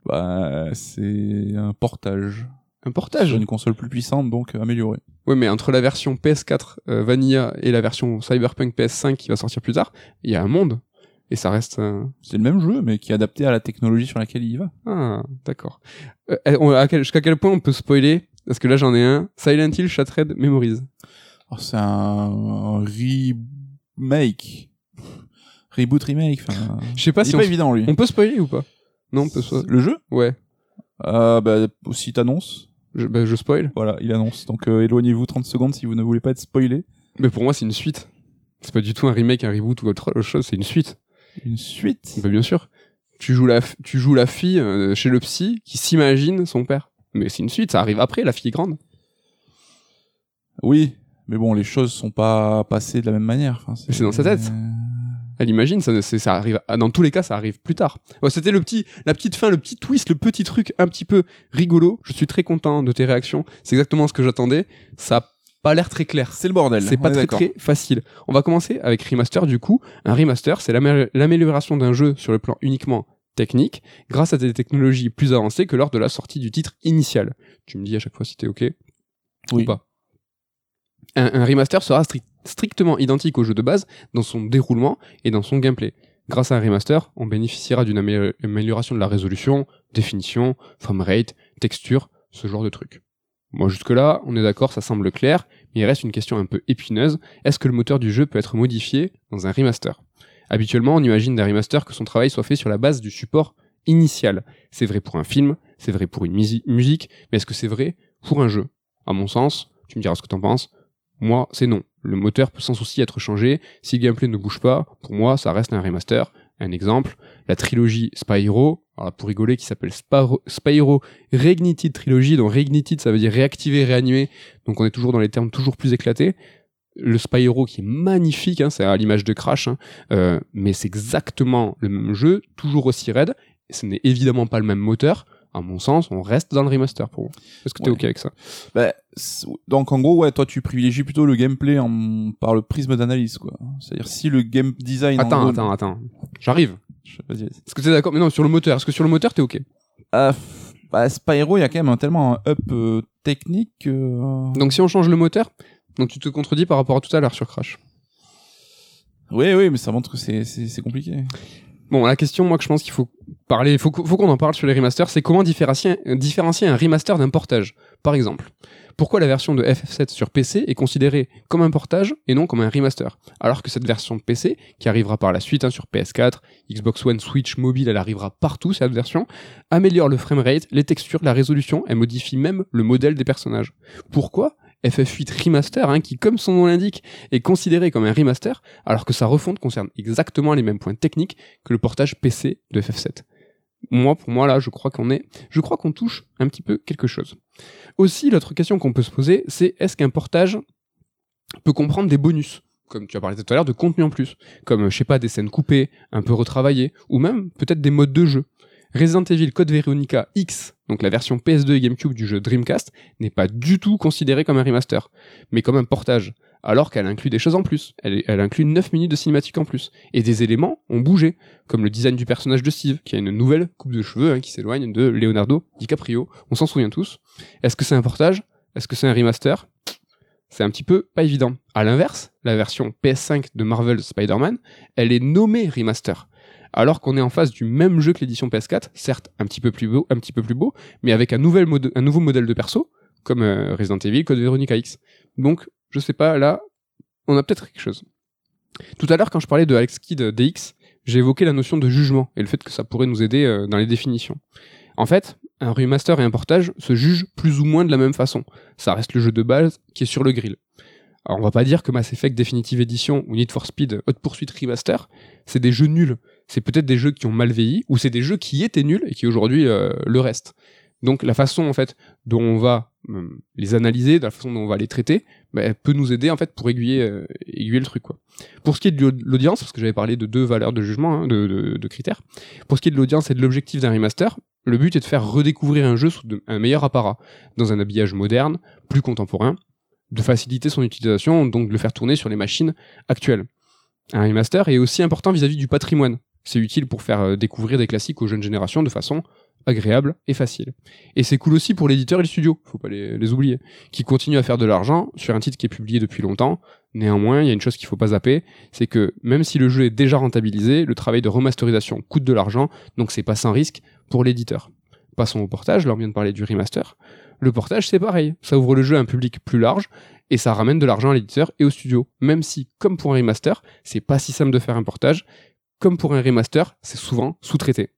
Bah, c'est un portage. Un portage Sur une console plus puissante, donc améliorée. Ouais, mais entre la version PS4 euh, Vanilla et la version Cyberpunk PS5 qui va sortir plus tard, il y a un monde. Et ça reste. C'est le même jeu, mais qui est adapté à la technologie sur laquelle il y va. Ah, d'accord. Euh, quel- Jusqu'à quel point on peut spoiler? Parce que là, j'en ai un. Silent Hill Shattered Memories. Alors, c'est un, un remake. Reboot remake, enfin. Je sais pas si pas on, évident, lui. on peut spoiler ou pas? Non, on peut spoiler. Le jeu? Ouais, euh, bah, si t'annonces, je, bah, je spoil. voilà, il annonce. Donc euh, éloignez-vous 30 secondes si vous ne voulez pas être spoilé. Mais pour moi, c'est une suite. C'est pas du tout un remake, un reboot ou autre chose, c'est une suite. Une suite. Bah, bien sûr. Tu joues la, tu joues la fille euh, chez le psy qui s'imagine son père. Mais c'est une suite, ça arrive après, la fille est grande. Oui, mais bon, les choses sont pas passées de la même manière. Enfin, c'est dans sa tête. Elle imagine, ça, c'est- ça arrive. ah, Dans tous les cas, ça arrive plus tard. Ouais, C'était le petit, la petite fin, le petit twist, le petit truc un petit peu rigolo. Je suis très content de tes réactions. C'est exactement ce que j'attendais. Ça a pas l'air très clair. C'est le bordel. C'est pas très très facile. On va commencer avec remaster du coup. Un remaster, c'est l'amé- l'amélioration d'un jeu sur le plan uniquement technique grâce à des technologies plus avancées que lors de la sortie du titre initial. Tu me dis à chaque fois si t'es ok Oui. ou pas. Un, remaster sera stri- strictement identique au jeu de base dans son déroulement et dans son gameplay. Grâce à un remaster, on bénéficiera d'une amé- amélioration de la résolution, définition, framerate, texture, ce genre de trucs. Moi jusque-là, on est d'accord, ça semble clair, mais il reste une question un peu épineuse. Est-ce que le moteur du jeu peut être modifié dans un remaster? Habituellement, on imagine d'un remaster que son travail soit fait sur la base du support initial. C'est vrai pour un film, c'est vrai pour une musi- musique, mais est-ce que c'est vrai pour un jeu? À mon sens, tu me diras ce que t'en penses, moi, c'est non. Le moteur peut sans souci être changé. Si le gameplay ne bouge pas, pour moi, ça reste un remaster. Un exemple, la trilogie Spyro, alors pour rigoler, qui s'appelle Spyro, Spyro Reignited Trilogy, donc Reignited, ça veut dire réactiver, réanimer, donc on est toujours dans les termes toujours plus éclatés. Le Spyro qui est magnifique, hein, c'est à l'image de Crash, hein, euh, mais c'est exactement le même jeu, toujours aussi raide. Ce n'est évidemment pas le même moteur. À mon sens, on reste dans le remaster pour moi. Est-ce que t'es Ouais. ok avec ça? Bah, donc en gros, ouais, toi tu privilégies plutôt le gameplay en... par le prisme d'analyse, quoi. C'est-à-dire si le game design. en Attends, gros- attends, attends. J'arrive. Je-. Est-ce que t'es d'accord? Mais non, sur le moteur. Est-ce que sur le moteur, t'es ok? F- bah, Spyro, il y a quand même un, tellement un up euh, technique. euh, Donc si on change le moteur, donc tu te contredis par rapport à tout à l'heure sur Crash. Oui, oui, mais ça montre que c'est c'est c'est compliqué. Bon, la question, moi, que je pense qu'il faut parler, faut, qu- faut qu'on en parle sur les remasters, c'est comment différencier, différencier un remaster d'un portage. Par exemple, pourquoi la version de FF7 sur PC est considérée comme un portage et non comme un remaster Alors que cette version de PC, qui arrivera par la suite hein, sur PS4, Xbox One, Switch, mobile, elle arrivera partout, cette version, améliore le framerate, les textures, la résolution, elle modifie même le modèle des personnages. Pourquoi FF8 Remaster, hein, qui, comme son nom l'indique, est considéré comme un remaster, alors que sa refonte concerne exactement les mêmes points techniques que le portage PC de FF7. Moi, pour moi, là, je crois qu'on est, je crois qu'on touche un petit peu quelque chose. Aussi, l'autre question qu'on peut se poser, c'est est-ce qu'un portage peut comprendre des bonus? Comme tu as parlé tout à l'heure de contenu en plus. Comme, je sais pas, des scènes coupées, un peu retravaillées, ou même, peut-être des modes de jeu. Resident Evil Code Veronica X, donc la version PS2 et GameCube du jeu Dreamcast, n'est pas du tout considérée comme un remaster, mais comme un portage, alors qu'elle inclut des choses en plus. Elle, inclut 9 minutes de cinématique en plus. Et des éléments ont bougé, comme le design du personnage de Steve, qui a une nouvelle coupe de cheveux hein, qui s'éloigne de Leonardo DiCaprio. On s'en souvient tous. Est-ce que c'est un portage? Est-ce que c'est un remaster? C'est un petit peu pas évident. À l'inverse, la version PS5 de Marvel Spider-Man, elle est nommée remaster. Alors qu'on est en face du même jeu que l'édition PS4, certes un petit peu plus beau, un petit peu plus beau, mais avec un nouveau modèle de perso, comme euh, Resident Evil, Code Veronica X. Donc, je sais pas, là, on a peut-être quelque chose. Tout à l'heure, quand je parlais de Alex Kidd DX, j'ai évoqué la notion de jugement et le fait que ça pourrait nous aider euh, dans les définitions. En fait, un remaster et un portage se jugent plus ou moins de la même façon. Ça reste le jeu de base qui est sur le grill. Alors on va pas dire que Mass Effect Definitive Edition ou Need for Speed Hot Pursuit Remaster, c'est des jeux nuls. C'est peut-être des jeux qui ont mal vieilli ou c'est des jeux qui étaient nuls et qui aujourd'hui euh, le restent. Donc la façon en fait dont on va euh, les analyser, de la façon dont on va les traiter, bah, peut nous aider en fait pour aiguiller, euh, aiguiller le truc. Pour ce qui est de l'audience, parce que j'avais parlé de deux valeurs de jugement, hein, de, critères. Pour ce qui est de l'audience et de l'objectif d'un remaster, le but est de faire redécouvrir un jeu sous un meilleur apparat, dans un habillage moderne, plus contemporain, de faciliter son utilisation, donc de le faire tourner sur les machines actuelles. Un remaster est aussi important vis-à-vis du patrimoine. C'est utile pour faire euh, découvrir des classiques aux jeunes générations de façon agréable et facile. Et c'est cool aussi pour l'éditeur et le studio, faut pas les, oublier, qui continuent à faire de l'argent sur un titre qui est publié depuis longtemps. Néanmoins, il y a une chose qu'il faut pas zapper, c'est que même si le jeu est déjà rentabilisé, le travail de remasterisation coûte de l'argent, donc c'est pas sans risque pour l'éditeur. Passons au portage, là on vient de parler du remaster. Le portage c'est pareil, ça ouvre le jeu à un public plus large et ça ramène de l'argent à l'éditeur et au studio. Même si, comme pour un remaster, c'est pas si simple de faire un portage, comme pour un remaster, c'est souvent sous-traité.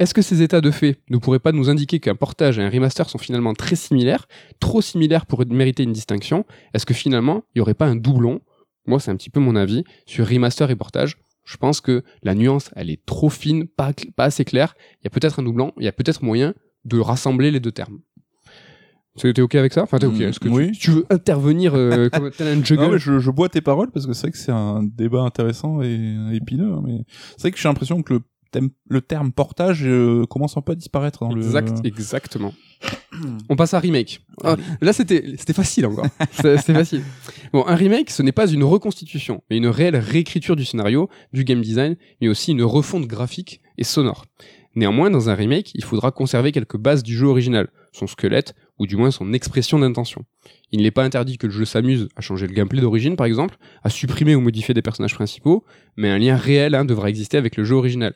Est-ce que ces états de fait ne pourraient pas nous indiquer qu'un portage et un remaster sont finalement très similaires, trop similaires pour mériter une distinction? Est-ce que finalement, il n'y aurait pas un doublon? Moi, c'est un petit peu mon avis sur remaster et portage. Je pense que la nuance, elle est trop fine, pas, pas assez claire. Il y a peut-être un doublon, il y a peut-être moyen de rassembler les deux termes. T'es ok avec ça? Enfin, t'es ok. Est-ce que oui. tu, tu veux intervenir euh, comme un juggle? Non, mais je, je bois tes paroles parce que c'est vrai que c'est un débat intéressant et épineux. hein, mais c'est vrai que j'ai l'impression que le, thème- le terme portage euh, commence un peu à disparaître dans Exact, le. exactement. On passe à remake. Ah, là, c'était, c'était facile encore. C'était facile. Bon, un remake, ce n'est pas une reconstitution, mais une réelle réécriture du scénario, du game design, mais aussi une refonte graphique et sonore. Néanmoins, dans un remake, il faudra conserver quelques bases du jeu original, son squelette, ou du moins son expression d'intention. Il n'est pas interdit que le jeu s'amuse à changer le gameplay d'origine, par exemple, à supprimer ou modifier des personnages principaux, mais un lien réel hein, devra exister avec le jeu original.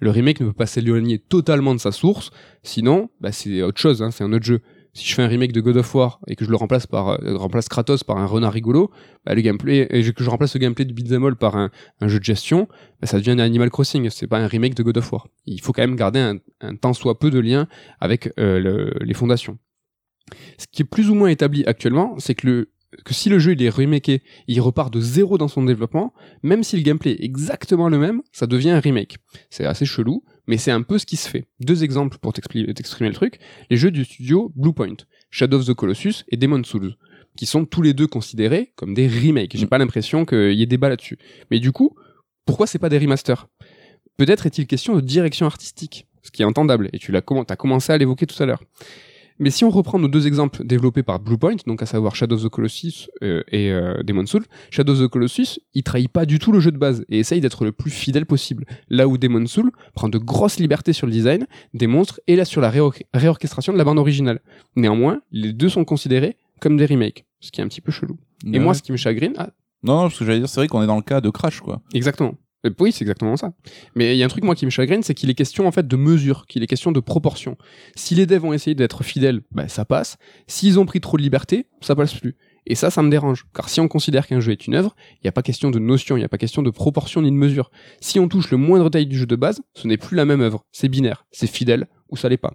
Le remake ne peut pas s'éloigner totalement de sa source, sinon, bah, c'est autre chose, hein, c'est un autre jeu. Si je fais un remake de God of War et que je le remplace par euh, remplace Kratos par un renard rigolo, bah, le gameplay et que je remplace le gameplay de beat'em all par un, jeu de gestion, bah, ça devient un Animal Crossing. C'est pas un remake de God of War. Il faut quand même garder un, un tant soit peu de lien avec euh, le- les fondations. Ce qui est plus ou moins établi actuellement, c'est que le que si le jeu il est remaké, il repart de zéro dans son développement, même si le gameplay est exactement le même, ça devient un remake. C'est assez chelou, mais c'est un peu ce qui se fait. Deux exemples pour t'exprimer le truc. Les jeux du studio Bluepoint, Shadow of the Colossus et Demon's Souls, qui sont tous les deux considérés comme des remakes. J'ai pas l'impression qu'il y ait débat là-dessus. Mais du coup, pourquoi c'est pas des remasters? Peut-être est-il question de direction artistique, ce qui est entendable, et tu l'as comm- t'as commencé à l'évoquer tout à l'heure. Mais si on reprend nos deux exemples développés par Bluepoint, donc à savoir Shadow of the Colossus euh, et euh, Demon's Souls, Shadow of the Colossus, il trahit pas du tout le jeu de base et essaye d'être le plus fidèle possible. Là où Demon's Souls prend de grosses libertés sur le design des monstres et là sur la réor- réorchestration de la bande originale. Néanmoins, les deux sont considérés comme des remakes, ce qui est un petit peu chelou. Et moi, ce qui me chagrine, ah, Non, non, parce que j'allais dire, c'est vrai qu'on est dans le cas de Crash, quoi. Exactement. Euh, Oui, c'est exactement ça. Mais il y a un truc, moi, qui me chagrine, c'est qu'il est question, en fait, de mesure, qu'il est question de proportion. Si les devs ont essayé d'être fidèles, bah, ça passe. S'ils ont pris trop de liberté, ça passe plus. Et ça, ça me dérange. Car si on considère qu'un jeu est une œuvre, il n'y a pas question de notion, il n'y a pas question de proportion ni de mesure. Si on touche le moindre détail du jeu de base, ce n'est plus la même œuvre. C'est binaire. C'est fidèle ou ça l'est pas.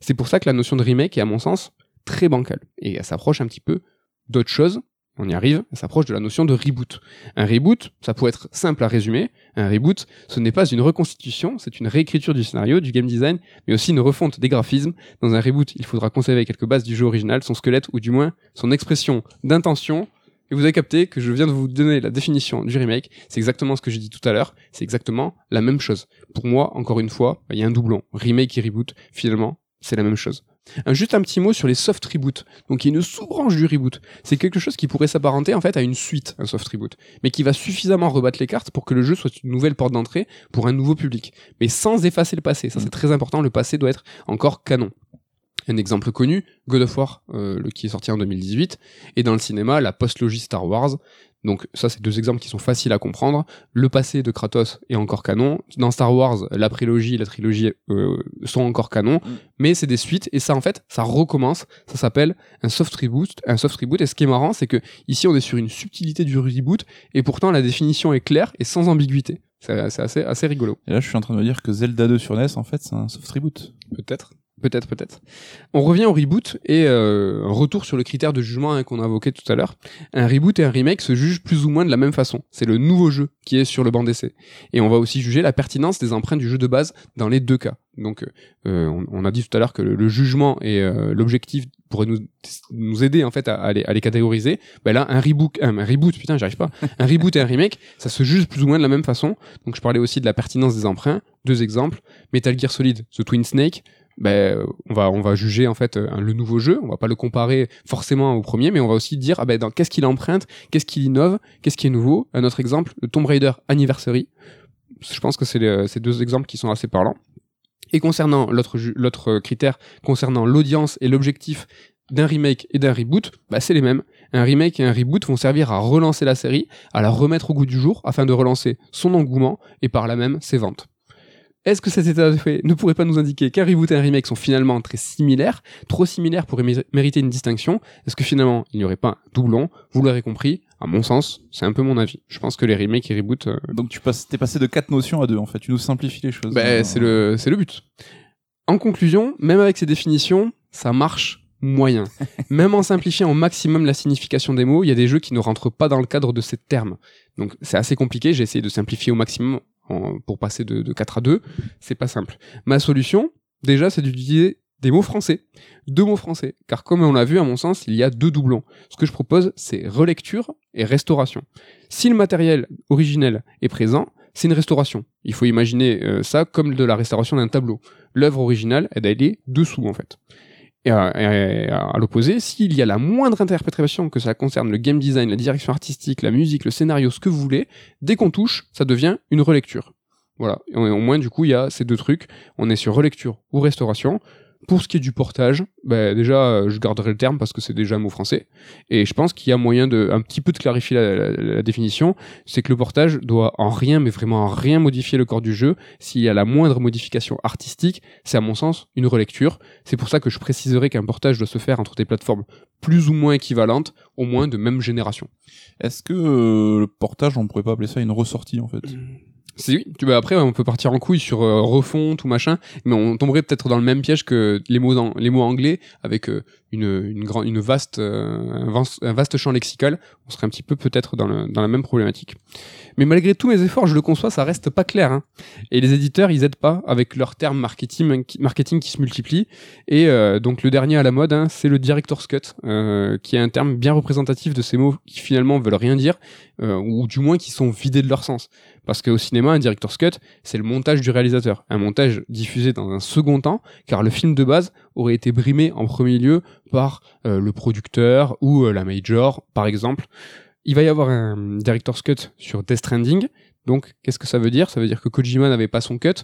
C'est pour ça que la notion de remake est, à mon sens, très bancale. Et elle s'approche un petit peu d'autres choses. On y arrive, elle s'approche de la notion de reboot. Un reboot, ça pourrait être simple à résumer. Un reboot, ce n'est pas une reconstitution, c'est une réécriture du scénario, du game design, mais aussi une refonte des graphismes. Dans un reboot, il faudra conserver quelques bases du jeu original, son squelette ou du moins son expression d'intention. Et vous avez capté que je viens de vous donner la définition du remake. C'est exactement ce que j'ai dit tout à l'heure. C'est exactement la même chose. Pour moi, encore une fois, il y a un doublon. Remake et reboot, finalement, c'est la même chose. Juste un petit mot sur les soft reboots. Donc, il y a une sous-branche du reboot. C'est quelque chose qui pourrait s'apparenter en fait à une suite, un soft reboot, mais qui va suffisamment rebattre les cartes pour que le jeu soit une nouvelle porte d'entrée pour un nouveau public, mais sans effacer le passé. Ça, c'est très important. Le passé doit être encore canon. Un exemple connu, God of War, euh, qui est sorti en 2018, et dans le cinéma, la post-logie Star Wars. Donc ça, c'est deux exemples qui sont faciles à comprendre. Le passé de Kratos est encore canon. Dans Star Wars, la prélogie et la trilogie euh, sont encore canon, mais c'est des suites, et ça, en fait, ça recommence. Ça s'appelle un soft reboot. Un soft reboot. Et ce qui est marrant, c'est que ici, on est sur une subtilité du reboot, et pourtant, la définition est claire et sans ambiguïté. C'est c'est assez, assez rigolo. Et là, je suis en train de me dire que Zelda 2 sur NES, en fait, c'est un soft reboot. Peut-être. Peut-être, peut-être. On revient au reboot et euh, un retour sur le critère de jugement hein, qu'on a évoqué tout à l'heure. Un reboot et un remake se jugent plus ou moins de la même façon. C'est le nouveau jeu qui est sur le banc d'essai. Et on va aussi juger la pertinence des empreintes du jeu de base dans les deux cas. Donc, euh, on, on a dit tout à l'heure que le, jugement et euh, l'objectif pourraient nous, aider en fait à, les, catégoriser. Ben là, un reboot. Un reboot et un remake, ça se juge plus ou moins de la même façon. Donc, je parlais aussi de la pertinence des emprunts. Deux exemples. Metal Gear Solid, The Twin Snake ben, on va on va juger en fait euh, le nouveau jeu. On va pas le comparer forcément au premier, mais on va aussi dire ah ben qu'est-ce qu'il emprunte, qu'est-ce qu'il innove, qu'est-ce qui est nouveau. Un autre exemple, le Tomb Raider Anniversary. Je pense que c'est ces deux exemples qui sont assez parlants. Et concernant l'autre l'autre critère concernant l'audience et l'objectif d'un remake et d'un reboot, bah c'est les mêmes. Un remake et un reboot vont servir à relancer la série, à la remettre au goût du jour afin de relancer son engouement et par là même ses ventes. Est-ce que cet état de fait ne pourrait pas nous indiquer qu'un reboot et un remake sont finalement très similaires, trop similaires pour mériter une distinction? Est-ce que finalement il n'y aurait pas un doublon? Vous l'aurez compris, à mon sens, c'est un peu mon avis. Je pense que les remakes et reboots, euh, Donc tu passes, t'es passé de quatre notions à deux, en fait. Tu nous simplifies les choses. bah, Euh, c'est le, c'est le but. En conclusion, même avec ces définitions, ça marche moyen. même en simplifiant au maximum la signification des mots, il y a des jeux qui ne rentrent pas dans le cadre de ces termes. Donc c'est assez compliqué, j'ai essayé de simplifier au maximum pour passer de, de 4 à 2. C'est pas simple. Ma solution, déjà, c'est d'utiliser des mots français. Deux mots français. Car comme on l'a vu, à mon sens, il y a deux doublons. Ce que je propose, c'est relecture et restauration. Si le matériel originel est présent, c'est une restauration. Il faut imaginer euh, ça comme de la restauration d'un tableau. L'œuvre originale, elle, elle est dessous, en fait. Et à, et à- l'opposé, s'il y a la moindre interprétation que ça concerne le game design, la direction artistique, la musique, le scénario, ce que vous voulez, dès qu'on touche, ça devient une relecture. Voilà. Au moins, du coup, il y a ces deux trucs. On est sur relecture ou restauration. Pour ce qui est du portage, ben déjà, euh, je garderai le terme parce que c'est déjà un mot français. Et je pense qu'il y a moyen de un petit peu de clarifier la, la- la définition. C'est que le portage doit en rien, mais vraiment en rien modifier le corps du jeu. S'il y a la moindre modification artistique, c'est à mon sens une relecture. C'est pour ça que je préciserai qu'un portage doit se faire entre des plateformes plus ou moins équivalentes, au moins de même génération. Est-ce que euh, le portage, on pourrait pas appeler ça une ressortie, en fait? C'est oui. Tu, après, on peut partir en couille sur euh, refonte ou machin, mais on tomberait peut-être dans le même piège que les mots, anglais avec euh, une, une, vaste, euh, un, vaste, champ lexical. On serait un petit peu peut-être dans, la même problématique. Mais malgré tous mes efforts, je le conçois, ça reste pas clair. Hein. Et les éditeurs, ils aident pas avec leurs termes marketing, qui- se multiplient. Et donc le dernier à la mode, hein, c'est le director's cut, qui est un terme bien représentatif de ces mots qui finalement veulent rien dire, ou du moins qui sont vidés de leur sens. Parce qu'au cinéma, un director's cut, c'est le montage du réalisateur. Un montage diffusé dans un second temps, car le film de base aurait été brimé en premier lieu par euh, le producteur ou euh, la major, par exemple. Il va y avoir un director's cut sur Death Stranding. Donc, qu'est-ce que ça veut dire? Ça veut dire que Kojima n'avait pas son cut.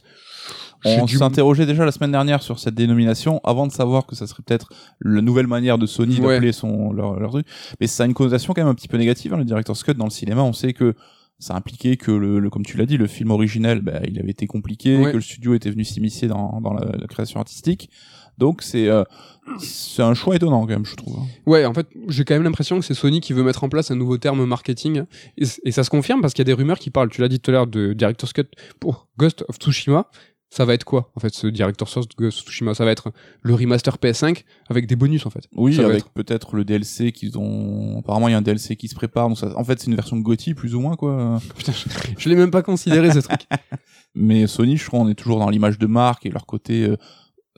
On s'interrogeait déjà la semaine dernière sur cette dénomination avant de savoir que ça serait peut-être la nouvelle manière de Sony Ouais. d'appeler son leur, leur truc. Mais ça a une connotation quand même un petit peu négative. Hein, le director's cut dans le cinéma, on sait que ça impliquait que le, le- comme tu l'as dit, le film originel, bah, il avait été compliqué, Ouais. que le studio était venu s'immiscer dans, dans la, la création artistique. Donc c'est euh, c'est un choix étonnant quand même, je trouve. Ouais, en fait, j'ai quand même l'impression que c'est Sony qui veut mettre en place un nouveau terme marketing. Et, et ça se confirme parce qu'il y a des rumeurs qui parlent, tu l'as dit tout à l'heure, de Director's Cut pour Ghost of Tsushima. Ça va être quoi, en fait, ce Director's Cut de Tsushima? Ça va être le remaster PS5 avec des bonus, en fait. Oui, Ça avec être- peut-être le DLC qu'ils ont. Apparemment, il y a un DLC qui se prépare. Donc ça... En fait, c'est une version GOTY plus ou moins quoi. Putain, je, je l'ai même pas considéré, ce truc. Mais Sony, je crois, on est toujours dans l'image de marque et leur côté euh,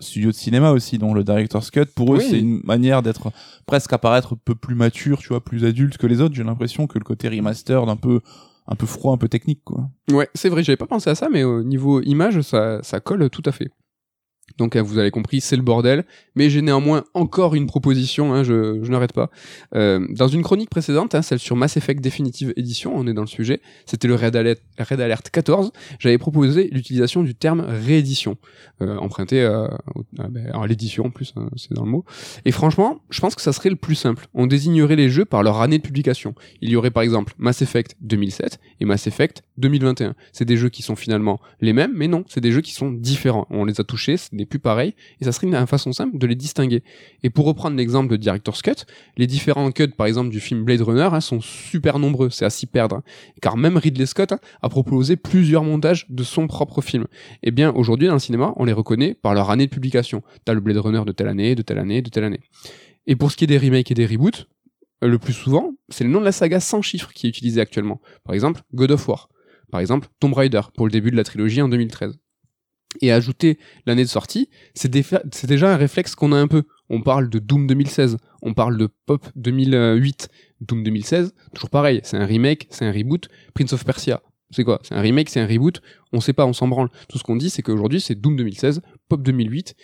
studio de cinéma aussi, dont le director's cut. Pour eux, Oui. c'est une manière d'être presque apparaître un peu plus mature, tu vois, plus adulte que les autres. J'ai l'impression que le côté remaster d'un peu un peu froid, un peu technique, quoi. Ouais, c'est vrai, j'avais pas pensé à ça, mais au niveau image, ça, ça colle tout à fait. Donc euh, vous avez compris, c'est le bordel. Mais j'ai néanmoins encore une proposition, hein, je, je n'arrête pas. Euh, dans une chronique précédente, hein, celle sur Mass Effect Definitive Edition, on est dans le sujet, c'était le Red Alert, Red Alert 14, j'avais proposé l'utilisation du terme réédition, euh, emprunté à, à, ben, à l'édition en plus, hein, c'est dans le mot. Et franchement, je pense que ça serait le plus simple. On désignerait les jeux par leur année de publication. Il y aurait par exemple Mass Effect 2007 et Mass Effect 2021. C'est des jeux qui sont finalement les mêmes, mais non, c'est des jeux qui sont différents. On les a touchés, n'est plus pareil, et ça serait une, façon simple de les distinguer. Et pour reprendre l'exemple de Director's Cut, les différents cuts, par exemple, du film Blade Runner, hein, sont super nombreux, c'est à s'y perdre. Hein. Car même Ridley Scott hein, a proposé plusieurs montages de son propre film. Et eh bien, aujourd'hui, dans le cinéma, on les reconnaît par leur année de publication. T'as le Blade Runner de telle année, de telle année, de telle année. Et pour ce qui est des remakes et des reboots, euh, le plus souvent, c'est le nom de la saga sans chiffres qui est utilisé actuellement. Par exemple, God of War. Par exemple, Tomb Raider pour le début de la trilogie en 2013 et ajouter l'année de sortie, c'est déjà un réflexe qu'on a un peu. On parle de Doom 2016, on parle de Pop 2008, Doom 2016, toujours pareil, c'est un remake, c'est un reboot, Prince of Persia, c'est quoi? C'est un remake, c'est un reboot, on sait pas, on s'en branle. Tout ce qu'on dit, c'est qu'aujourd'hui, c'est Doom 2016, Pop 2008.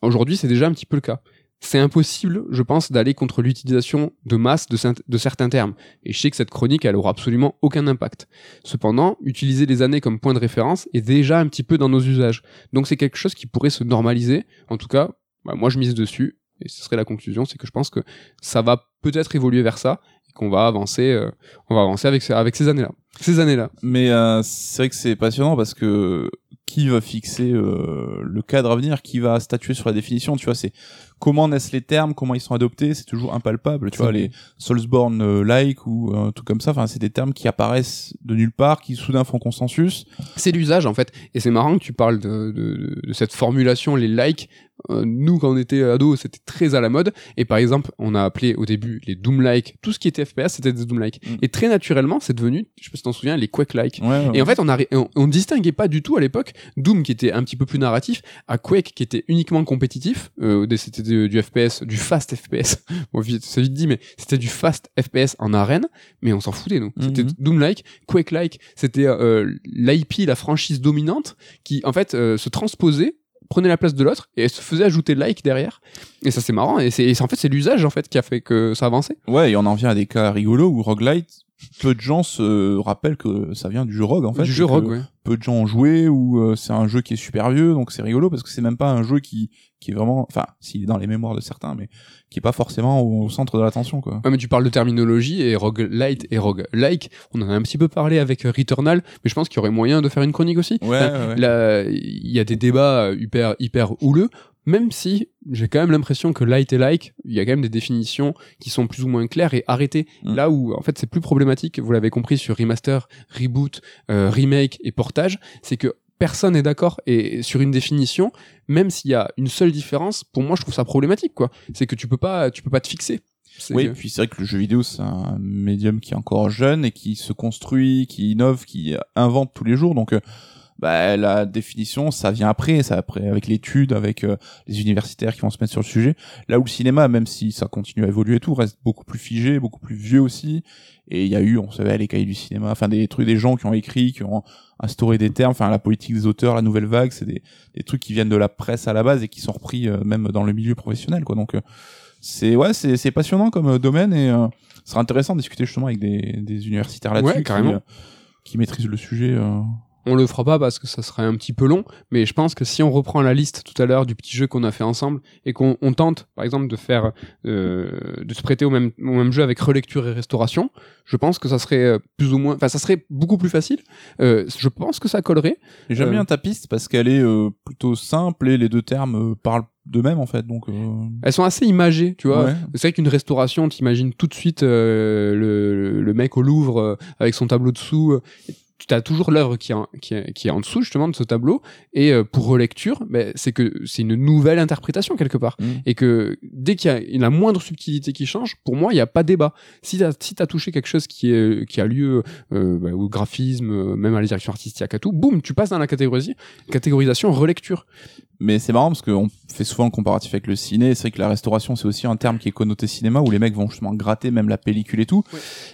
Aujourd'hui, c'est déjà un petit peu le cas c'est impossible, je pense, d'aller contre l'utilisation de masse de, certains termes. Et je sais que cette chronique, elle aura absolument aucun impact. Cependant, utiliser les années comme point de référence est déjà un petit peu dans nos usages. Donc c'est quelque chose qui pourrait se normaliser. En tout cas, bah, moi je mise dessus. Et ce serait la conclusion, c'est que je pense que ça va peut-être évoluer vers ça et qu'on va avancer, euh, on va avancer avec, ces années-là. Ces années-là. Mais euh, c'est vrai que c'est passionnant parce que qui va fixer euh, le cadre à venir, qui va statuer sur la définition, tu vois, c'est comment naissent les termes, comment ils sont adoptés, c'est toujours impalpable, tu vois, les Soulsborne euh, like ou un truc comme ça, enfin c'est des termes qui apparaissent de nulle part, qui soudain font consensus. C'est l'usage en fait, et c'est marrant que tu parles de, de, de cette formulation, les likes, euh, nous quand on était ado c'était très à la mode. Et par exemple on a appelé au début les Doom like tout ce qui était FPS c'était des Doom like mm. et très naturellement c'est devenu je sais pas si t'en souviens les Quake like et en fait on, a, on, distinguait pas du tout à l'époque Doom qui était un petit peu plus narratif à Quake qui était uniquement compétitif. Euh, c'était du FPS du fast FPS bon c'est vite dit mais c'était du fast FPS en arène mais on s'en foutait nous. C'était mm-hmm. Doom like Quake like c'était euh, l'IP la franchise dominante qui en fait euh, se transposait prenait la place de l'autre et se faisait ajouter like derrière. Et ça c'est marrant. Et c'est en fait c'est l'usage en fait qui a fait que ça avançait ouais et on en vient à des cas rigolos où roguelite peu de gens se rappellent que ça vient du jeu rogue en fait du jeu rogue ouais peu de gens ont joué ou euh, c'est un jeu qui est super vieux donc c'est rigolo parce que c'est même pas un jeu qui qui est vraiment enfin s'il est dans les mémoires de certains mais qui est pas forcément au, centre de l'attention quoi. Ouais, mais tu parles de terminologie et roguelite et roguelike, on en a un petit peu parlé avec Returnal, mais je pense qu'il y aurait moyen de faire une chronique aussi. Ouais, il y a des débats hyper hyper houleux même si j'ai quand même l'impression que light et like, il y a quand même des définitions qui sont plus ou moins claires et arrêtées. Mm. Là où en fait c'est plus problématique, vous l'avez compris sur remaster, reboot, euh, remake et portage, c'est que personne n'est d'accord et sur une définition, même s'il y a une seule différence, pour moi je trouve ça problématique quoi. C'est que tu peux pas, tu peux pas te fixer. Oui, puis c'est vrai que le jeu vidéo c'est un médium qui est encore jeune et qui se construit, qui innove, qui invente tous les jours, donc. Euh, bah, la définition, ça vient après, ça après avec l'étude, avec euh, les universitaires qui vont se mettre sur le sujet. Là où le cinéma, même si ça continue à évoluer et tout, reste beaucoup plus figé, beaucoup plus vieux aussi. Et il y a eu, on savait, les cahiers du cinéma, enfin des trucs, des gens qui ont écrit, qui ont instauré des termes, enfin la politique des auteurs, la nouvelle vague, c'est des, des trucs qui viennent de la presse à la base et qui sont repris euh, même dans le milieu professionnel, quoi. Donc euh, c'est ouais, c'est c'est passionnant comme domaine et ce sera intéressant de discuter justement avec des, des universitaires là-dessus qui, qui maîtrisent le sujet. On le fera pas parce que ça serait un petit peu long, mais je pense que si on reprend la liste tout à l'heure du petit jeu qu'on a fait ensemble et qu'on tente, par exemple, de faire, euh, de se prêter au même, au même jeu avec relecture et restauration, je pense que ça serait euh, plus ou moins, enfin, ça serait beaucoup plus facile. Euh, je pense que ça collerait. J'aime bien ta piste parce qu'elle est plutôt simple et les deux termes parlent de même en fait donc elles sont assez imagées tu vois c'est vrai qu'une restauration t'imagines tout de suite le, le, mec au Louvre avec son tableau dessous tu as toujours l'œuvre qui, qui, qui, est en dessous justement de ce tableau et euh, pour relecture ben, c'est que c'est une nouvelle interprétation quelque part mm. et que dès qu'il y a la moindre subtilité qui change pour moi il n'y a pas débat si tu as, si as touché quelque chose qui, est, qui a lieu euh, ben, au graphisme euh, même à la direction artistique à tout boum tu passes dans la catégorie, catégorisation relecture mais c'est marrant parce qu'on fait souvent le comparatif avec le ciné. C'est vrai que la restauration, c'est aussi un terme qui est connoté cinéma où les mecs vont justement gratter même la pellicule et tout.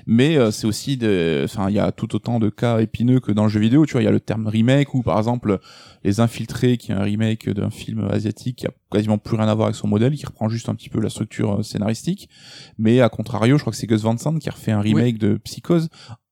Mais euh, c'est aussi de, enfin, il y a tout autant de cas épineux que dans le jeu vidéo. Tu vois, il y a le terme remake ou par exemple Les Infiltrés, qui est un remake d'un film asiatique qui a quasiment plus rien à voir avec son modèle, qui reprend juste un petit peu la structure euh, scénaristique. Mais à contrario, je crois que c'est Gus Van Sant qui a refait un remake de Psychose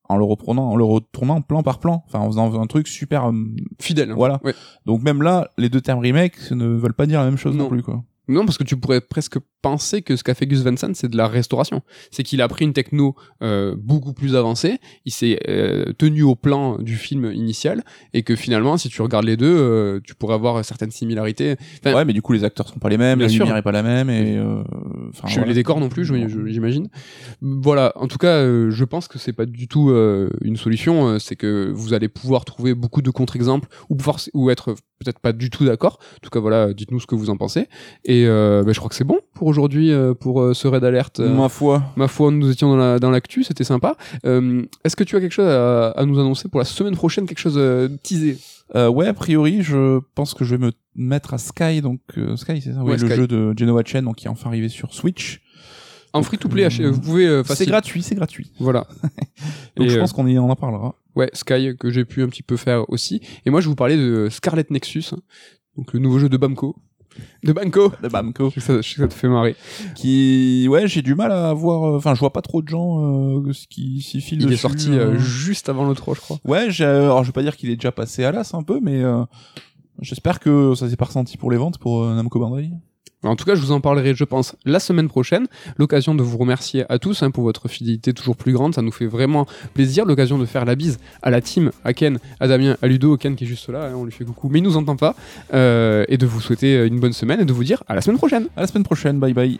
en le reprenant, en le retournant plan par plan, enfin en faisant un truc super euh, Fidèle. Voilà. Ouais. Donc même là, les deux termes remake ne veulent pas dire la même chose non, Non. plus quoi. Non, parce que tu pourrais presque penser que ce qu'a fait Gus Van Sant, c'est de la restauration. C'est qu'il a pris une techno euh, beaucoup plus avancée, il s'est euh, tenu au plan du film initial, et que finalement, si tu regardes les deux, euh, tu pourrais avoir certaines similarités. Enfin, ouais, mais du coup les acteurs sont pas les mêmes, la sûr. lumière est pas la même et enfin, je- voilà. les décors non plus, j'imagine. Voilà, en tout cas, je pense que c'est pas du tout une solution. c'est que vous allez pouvoir trouver beaucoup de contre-exemples ou, ou être peut-être pas du tout d'accord. En tout cas, voilà, dites-nous ce que vous en pensez. Et euh, bah, je crois que c'est bon pour aujourd'hui, euh, pour euh, ce raid alerte. Ma foi. Ma foi, nous étions dans la dans l'actu, c'était sympa. Est-ce que tu as quelque chose à, à nous annoncer pour la semaine prochaine, quelque chose teasé? Ouais, a priori, je pense que je vais me mettre à Sky, donc Sky, c'est ça, oui, Ouais, le Sky. jeu de Genova Chen, donc qui est enfin arrivé sur Switch. En free to play, vous pouvez C'est gratuit, c'est gratuit. Voilà. Donc Et, je pense qu'on y en parlera. Ouais, Sky que j'ai pu un petit peu faire aussi. Et moi, je vous parlais de Scarlet Nexus, hein. donc le nouveau jeu de Bamco. De Banco. De Bamco. Je sais que ça, je sais que ça te fait marrer. Qui, ouais, j'ai du mal à voir. euh, Enfin, je vois pas trop de gens euh, qui s'y filent Il est sorti euh. euh, juste avant le 3, je crois. Ouais, j'ai- alors je vais pas dire qu'il est déjà passé à l'as un peu, mais euh, j'espère que ça s'est pas ressenti pour les ventes pour euh, Namco Bandai. En tout cas, je vous en parlerai, je pense, la semaine prochaine. L'occasion de vous remercier à tous hein, pour votre fidélité toujours plus grande. Ça nous fait vraiment plaisir. L'occasion de faire la bise à la team, à Ken, à Damien, à Ludo, Ken qui est juste là. hein, on lui fait coucou, mais il nous entend pas. Euh, et de vous souhaiter une bonne semaine et de vous dire à la semaine prochaine. À la semaine prochaine, bye bye.